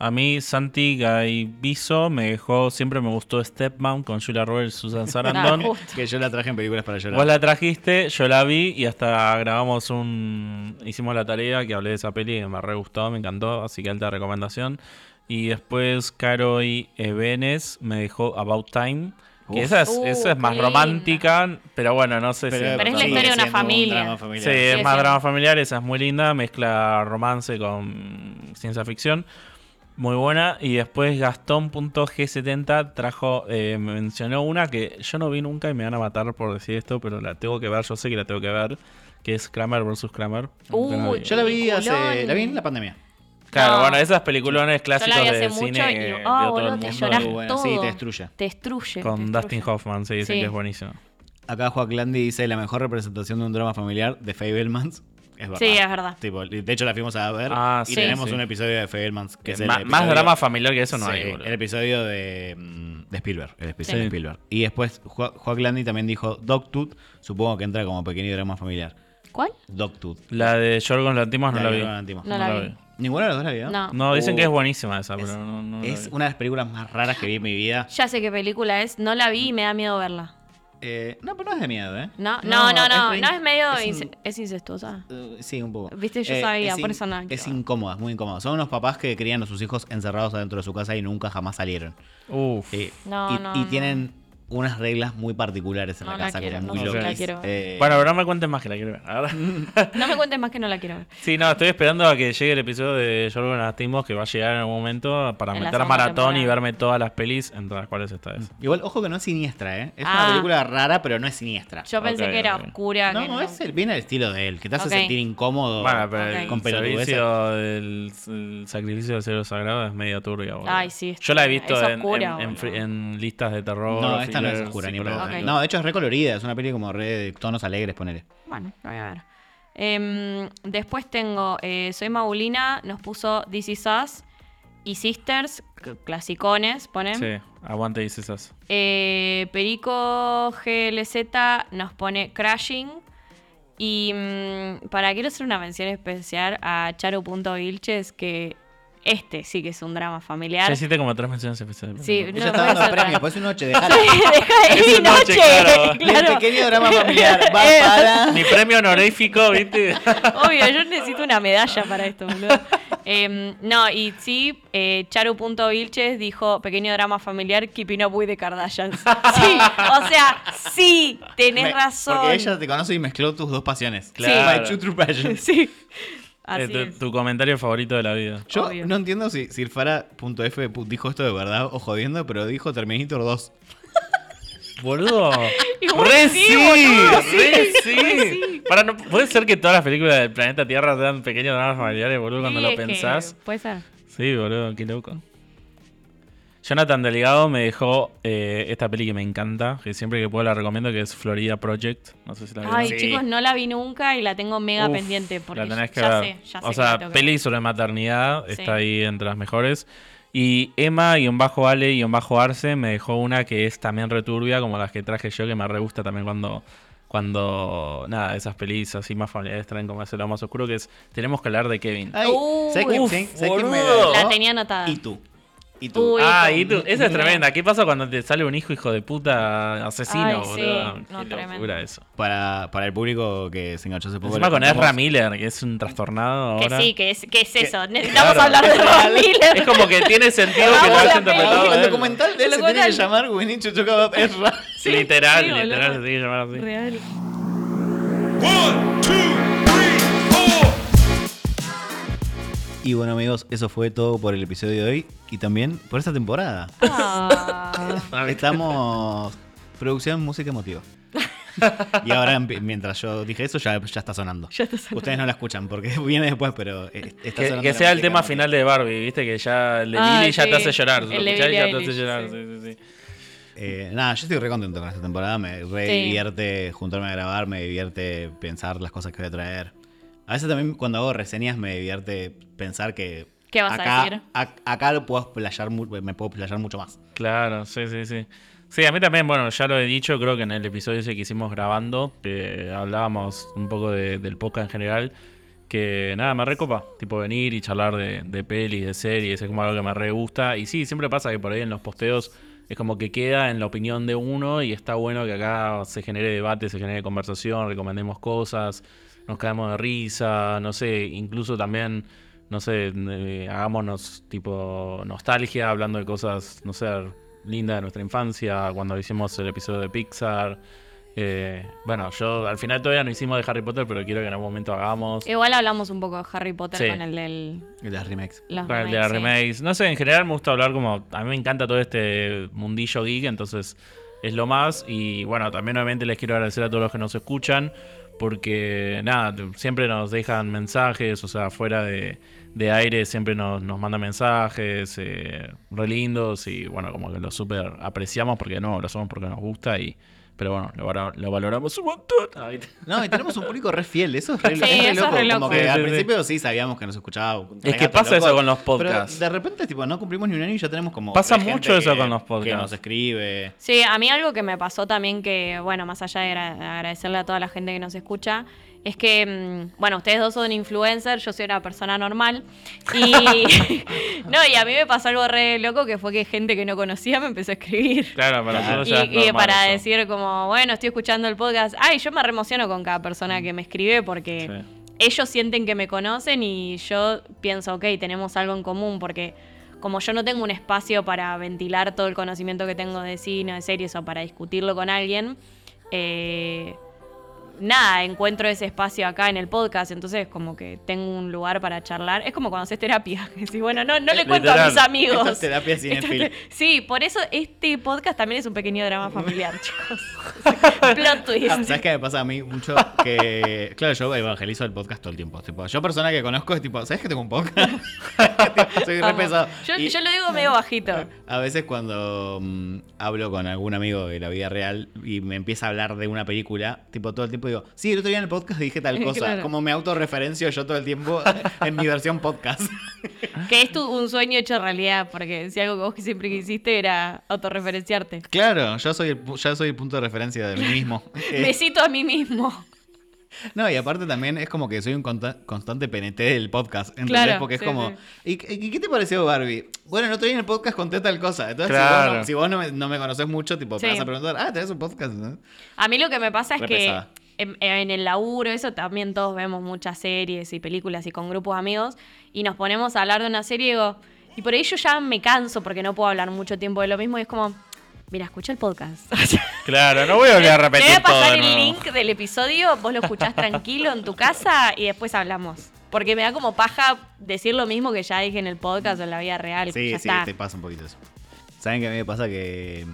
A mí Santi Gaibiso me dejó, siempre me gustó Stepmom con Julia Roberts y Susan Sarandon. Ah. Que yo la traje en películas para llorar. Vos la trajiste, yo la vi y hasta grabamos un... Hicimos la tarea que hablé de esa peli que me re gustó, me encantó, así que alta recomendación. Y después Caro y Ebenes me dejó About Time. Que esa es, Uh, esa es más linda. romántica, pero bueno, no sé si... Pero es la historia de una un familia. Sí, es Sí, más sí. drama familiar, esa es muy linda, mezcla romance con ciencia ficción. Muy buena. Y después Gastón.g70 trajo, eh, mencionó una que yo no vi nunca y me van a matar por decir esto, pero la tengo que ver, yo sé que la tengo que ver, que es Kramer vs. Kramer. Vi. Yo la vi hace. La vi en la pandemia. Claro, No. bueno, esas peliculones Yo clásicos la vi de mucho cine y digo, vio ah, todo boludo, el te buena, todo. sí, te destruye. Te destruye. Con te Dustin destruye. Hoffman, se dice Sí. que es buenísimo. Acá Joaquín Landi dice la mejor representación de un drama familiar de Fablemans. Es verdad. Sí, es verdad. Tipo, de hecho la fuimos a ver Ah, y sí, tenemos sí. un episodio de Fablemans que es el episodio- más drama familiar que eso no Sí, hay, boludo. el episodio de, mm, de Spielberg. El episodio Sí. de Spielberg. Y después Jo- Joaquín Landi también dijo Dogtooth. Supongo que entra como pequeño drama familiar. ¿Cuál? Dogtooth. La de Yorgos Lantimos no la, vi. Yorgos Lanthimos. No la vi. ¿Ninguno de los dos la vio? No. No, dicen Uh, que es buenísima esa, Es, pero no, no la es vi. una de las películas más raras que vi en mi vida. Ya sé qué película es. No la vi y me da miedo verla. Eh, no, pero no es de miedo, ¿eh? No, no, no, no. re- No es medio. es Es incestuosa. Eh, sí, un poco. Viste, yo sabía, por eso no la Es incómoda, es muy incómoda. Son unos papás que crían a sus hijos encerrados adentro de su casa y nunca jamás salieron. Uf. Eh, No, y, no, y no. tienen unas reglas muy particulares en No la la casa, quiero, como no muy la locas. Eh, Bueno, pero no me cuentes más que la quiero ver. No me cuentes más que no la quiero ver. Sí, no, estoy esperando a que llegue el episodio de Yorgos Lantimos que va a llegar en algún momento para En meter maratón y verme todas las pelis, entre las cuales está esa. Igual, ojo que no es siniestra, ¿eh? Es Ah. una película rara, pero no es siniestra. Yo pensé que era oscura. que no, es el, viene el estilo de él, que te hace sentir incómodo. Bueno, pero Con pelotudeces. servicio del el sacrificio del cero sagrado es medio turbio. boludo. Ay, sí, Yo la he turbia. visto Es en, oscura, en- en boludo. fri- en listas de terror. No, esta no es oscura ni de hecho es re colorida, es una peli como re de tonos alegres, ponele. Bueno, lo voy a ver. Em, después tengo eh, Soy Maulina, nos puso This Is Us y Sisters, clasicones, ponen. Sí, aguante dices esas. Eh, Perico GLZ nos pone Crashing. Y mm, para quiero hacer una mención especial a Charo.vilches, que este sí que es un drama familiar. Ya hiciste como tres menciones especiales. Sí, Ella no, está dando premios, pues un noche, déjala. Deja de Es mi un noche, noche. claro. claro. El pequeño drama familiar va Eh, para... Mi premio honorífico, ¿viste? Obvio, yo necesito una medalla para esto, boludo. Em, no, y sí, eh, Charu.vilches dijo, pequeño drama familiar, Keeping Up with the Kardashians. Sí, o sea, sí, tenés Me- razón. Porque ella te conoce y mezcló tus dos pasiones. Claro. My two true passions. Sí, Eh, así tu, es. tu comentario favorito de la vida. Yo Obvio. no entiendo si, si el Fara.f dijo esto de verdad o jodiendo, pero dijo Terminator 2. Boludo. Re sí, sí, boludo, re sí, sí. re sí. Para, no, ¿Puede ser que todas las películas del planeta Tierra sean pequeños dramas familiares, boludo, cuando Sí, lo es que pensás? Puede ser. Sí, boludo, qué loco. Jonathan Delegado me dejó eh, esta peli que me encanta, que siempre que puedo la recomiendo, que es Florida Project. No sé si la. Ay, Sí. chicos, no la vi nunca y la tengo mega Uf, pendiente. Porque la tenés que ya ver. sé, ya sé o que sea, que peli sobre maternidad Sí. está ahí entre las mejores. Y Emma-Ale-Arce me dejó una que es también returbia, como las que traje yo, que me re gusta también cuando, cuando nada, esas pelis así más familiares traen como ese lado más oscuro, que es Tenemos que hablar de Kevin. Ay, Uy. ¿sabes Uf, sabes me dejó? La tenía anotada. Y tú. Y tú. Uy, Ah, y tú, esa es tremenda. ¿Qué pasa cuando te sale un hijo hijo de puta asesino, Ay, boludo? sí. Qué No, tremendo. locura eso. Para, para el público que se enganchó hace poco. Encima con Ezra Miller, que es un trastornado Que ahora. sí, que es, que es eso. Necesitamos Claro. hablar de Ron Miller. Es como que tiene sentido que lo hayas interpretado. El documental de él se tiene que llamar Talk About Ezra. Literal, literal, se tiene que llamar así. Real. Y bueno amigos, eso fue todo por el episodio de hoy y también por esta temporada. Ah. Estamos producción música emotiva. Y ahora mientras yo dije eso ya, ya está sonando. Ya está sonando. Ustedes no la escuchan porque viene después, pero eh, está Que, sonando que sea el tema emotiva. final de Barbie, viste que ya el de Ah, ya sí. te hace llorar. Lo El ya te hace llorar. sí. sí, sí, sí. Eh, nada, yo estoy re contento con esta temporada. Me re Sí. divierte juntarme a grabar, me divierte pensar las cosas que voy a traer. A veces también cuando hago reseñas me divierte pensar que. ¿Qué vas a acá, decir? ac- acá lo puedo explayar mu- me puedo explayar mucho más. Claro, sí, sí, sí. Sí, a mí también, bueno, ya lo he dicho, creo que en el episodio ese que hicimos grabando, que hablábamos un poco de- del podcast en general, que nada, me recopa. Tipo venir y charlar de, de pelis, de series, es como algo que me re gusta. Y sí, siempre pasa que por ahí en los posteos es como que queda en la opinión de uno y está bueno que acá se genere debate, se genere conversación, recomendemos cosas, nos caemos de risa, no sé, incluso también, no sé, eh, hagámonos tipo nostalgia hablando de cosas, no sé, lindas de nuestra infancia, cuando hicimos el episodio de Pixar. Eh, bueno, yo al final todavía no hicimos de Harry Potter, pero quiero que en algún momento hagamos. Igual hablamos un poco de Harry Potter Sí. con el del. Y las remakes. los Con el de la remakes, sí. remakes. No sé, en general me gusta hablar como. A mí me encanta todo este mundillo geek, entonces es lo más. Y bueno, también obviamente les quiero agradecer a todos los que nos escuchan, porque nada, siempre nos dejan mensajes, o sea, fuera de, de aire siempre nos, nos mandan mensajes eh, re lindos y bueno, como que lo súper apreciamos porque no, lo hacemos porque nos gusta y. Pero bueno, lo, valo- lo valoramos un montón. Ay, No, y tenemos un público re fiel, eso es re, Sí, es re eso es loco. re Como loco. que Sí, al principio sí sabíamos que nos escuchaba. Es que pasa eso con los podcasts. Pero de repente, tipo, no cumplimos ni un año y ya tenemos como. Pasa mucho eso que- con los Que podcasts. nos escribe. Sí, a mí algo que me pasó también que, bueno, más allá de agra- agradecerle a toda la gente que nos escucha, es que, mm, bueno, ustedes dos son influencers, yo soy una persona normal. Y, no, y a mí me pasó algo re loco que fue que gente que no conocía me empezó a escribir. Claro, para Claro. Y, y para eso. decir como, bueno, estoy escuchando el podcast. Ay, yo me reemociono con cada persona que me escribe porque Sí. ellos sienten que me conocen y yo pienso, ok, tenemos algo en común porque como yo no tengo un espacio para ventilar todo el conocimiento que tengo de cine, de series o para discutirlo con alguien, eh, nada, encuentro ese espacio acá en el podcast, entonces como que tengo un lugar para charlar. Es como cuando haces terapia, que decís, bueno, no, no le cuento a mis amigos. Es terapia cinéfila. Sí, por eso este podcast también es un pequeño drama familiar, chicos. Plot twist. Ah, ¿Sabes qué me pasa a mí mucho? Que, claro, yo evangelizo el podcast todo el tiempo. Tipo, yo, persona que conozco, es tipo, ¿sabes que tengo un podcast? Tipo, Soy re pesado. Yo, Y yo lo digo medio bajito. A veces cuando mm, hablo con algún amigo de la vida real y me empieza a hablar de una película, tipo todo el tiempo digo, sí, el otro día en el podcast dije tal cosa. Claro. Como me autorreferencio yo todo el tiempo en mi versión podcast. Que es tu, un sueño hecho realidad, porque si algo que vos siempre quisiste era autorreferenciarte. Claro, yo soy el, ya soy el punto de referencia de mí mismo. Eh, Me cito a mí mismo. No, y aparte también es como que soy un constante PNT del podcast. ¿Entendés? Claro, Porque es sí, como. sí. ¿y, y qué te pareció Barbie? Bueno, el otro día en el podcast conté tal cosa. Entonces, Claro. si vos, no, si vos no, me, no me conoces mucho, tipo, Sí. te vas a preguntar, ah, tenés un podcast. ¿no? A mí lo que me pasa es que. En, en el laburo, eso también todos vemos muchas series y películas y con grupos de amigos, y nos ponemos a hablar de una serie y digo, y por ahí yo ya me canso porque no puedo hablar mucho tiempo de lo mismo, y es como, mira, escucha el podcast. Claro, no voy a volver a Te repetir voy a pasar el link del episodio, vos lo escuchás tranquilo en tu casa y después hablamos. Porque me da como paja decir lo mismo que ya dije en el podcast o en la vida real. Sí, ya sí, está. te pasa un poquito eso. ¿Saben qué a mí me pasa? Que.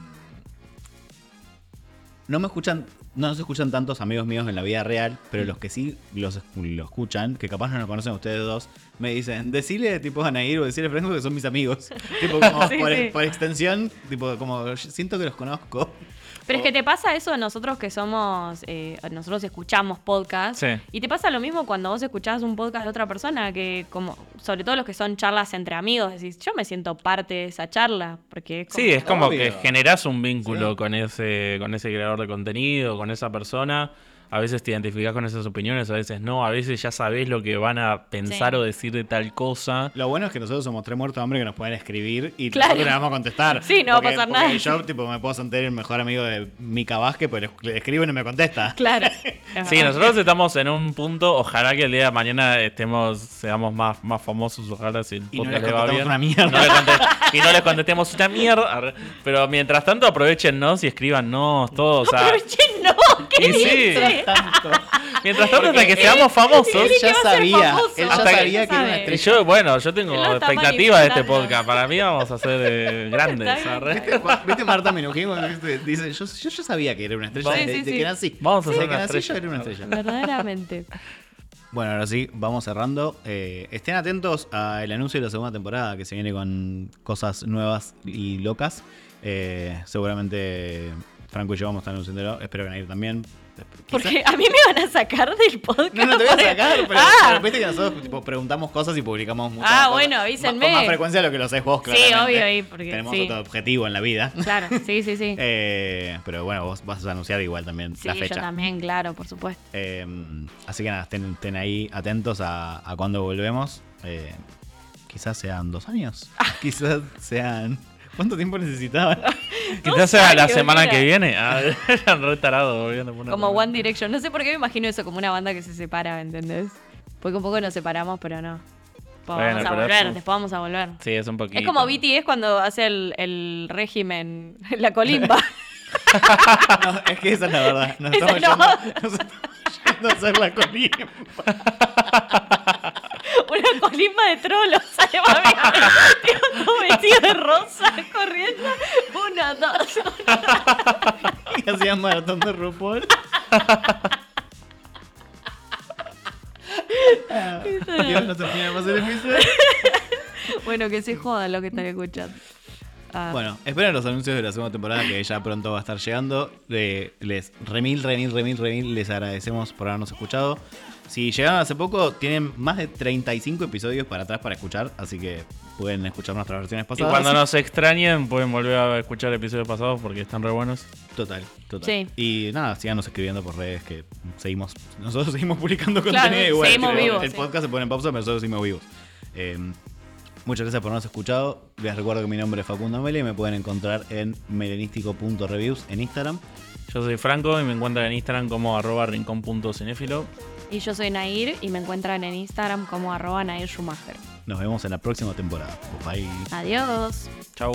No me escuchan. No se escuchan tantos amigos míos en la vida real, pero los que sí los, lo escuchan, que capaz no lo conocen ustedes dos, me dicen, decirle tipo a Nair o decirle a Franco que son mis amigos. tipo, como Sí, por, sí. por extensión, tipo, como siento que los conozco. Pero es que te pasa eso a nosotros que somos, eh, nosotros escuchamos podcast. Sí. Y te pasa lo mismo cuando vos escuchás un podcast de otra persona, que como, sobre todo los que son charlas entre amigos, decís, yo me siento parte de esa charla. Porque es como- Sí, es como Obvio. que generás un vínculo Sí. con ese con ese creador de contenido, con esa persona. A veces te identificás con esas opiniones, a veces no. A veces ya sabés lo que van a pensar Sí. o decir de tal cosa. Lo bueno es que nosotros somos tres muertos de hambre que nos pueden escribir y Claro. nosotros le vamos a contestar. Sí, no va a pasar nada. Yo, tipo, me puedo sentir el mejor amigo de Mika Vázquez, pero le escribo y no me contesta. Claro. Sí, nosotros estamos en un punto, ojalá que el día de mañana estemos, seamos más, más famosos, ojalá si el Y no les va bien. una mierda. Y no les conte- y no les contestemos una mierda. Pero mientras tanto aprovechenos y escríbanos todos. o sea, Aprovechen, no, ¿qué Y sí. Tanto. mientras tanto, hasta que seamos famosos. Ya sabía, famoso. él ya sabía que era una estrella. yo, bueno, yo tengo expectativas de este podcast. Para mí vamos a ser eh, grandes. ¿Viste, Juan- ¿Viste Marta Minujín? cuando dice- yo, yo, yo sabía que era una estrella Sí, desde sí, desde sí. que nací. Vamos a ser que una estrella. yo era una estrella. Verdaderamente. Bueno, ahora sí, vamos cerrando. Eh, estén atentos al anuncio de la segunda temporada que se viene con cosas nuevas y locas. Eh, seguramente Franco y yo vamos a estar anunciándolo. Espero que Nair también. Porque a mí me van a sacar del podcast. No, no te voy a sacar, pero, Ah, pero viste que nosotros tipo, preguntamos cosas y publicamos muchas Ah, cosas. bueno, avísenme. Con más frecuencia de lo que lo haces vos, Sí, claramente. obvio, y porque- Tenemos sí. otro objetivo en la vida. Claro, sí, sí, sí. Eh, pero bueno, vos vas a anunciar igual también sí, la yo fecha. también, claro, por supuesto. Eh, así que nada, estén, estén ahí atentos a, a cuando volvemos. Eh, quizás sean dos años. quizás sean. ¿Cuánto tiempo necesitaban? Quizás sea la semana mira. que viene. Ah, eran re tarados volviendo por una Como. One Direction. No sé por qué me imagino eso como una banda que se separa, ¿entendés? Porque un poco nos separamos, pero no. Después Bueno, vamos a volver, es- después vamos a volver. Sí, es un poquito. Es como BTS cuando hace el, el régimen, la colimba. No, es que esa es la verdad. Nos estamos, no. yendo, nos estamos yendo a hacer la colimba. Una colimba de trolos. Mami. Tío, todo vestido de rosa, corriendo. Una, dos. Y hacían maratón de RuPaul. Ah, Dios, no terminamos el episodio. Bueno, que se jodan lo que están escuchando. Ah, Bueno, esperen los anuncios de la segunda temporada que ya pronto va a estar llegando. Le- les remil, remil, remil, remil, les agradecemos por habernos escuchado. Si llegaron hace poco, tienen más de 35 episodios para atrás para escuchar, así que pueden escuchar nuestras versiones Y pasadas. cuando nos extrañen, pueden volver a escuchar episodios pasados porque están re buenos. Total, total. Sí. Y nada, síganos escribiendo por redes que seguimos, nosotros seguimos publicando Claro, contenido igual. seguimos vivos, El sí. podcast se pone en pausa, pero nosotros seguimos vivos. Eh, muchas gracias por habernos escuchado. Les recuerdo que mi nombre es Facundo Mele y me pueden encontrar en melenístico.reviews en Instagram. Yo soy Franco y me encuentran en Instagram como arroba rincón.cinéfilo. Y yo soy Nair y me encuentran en Instagram como arroba Nair Schumacher. Nos vemos en la próxima temporada. Bye. Adiós. Chau.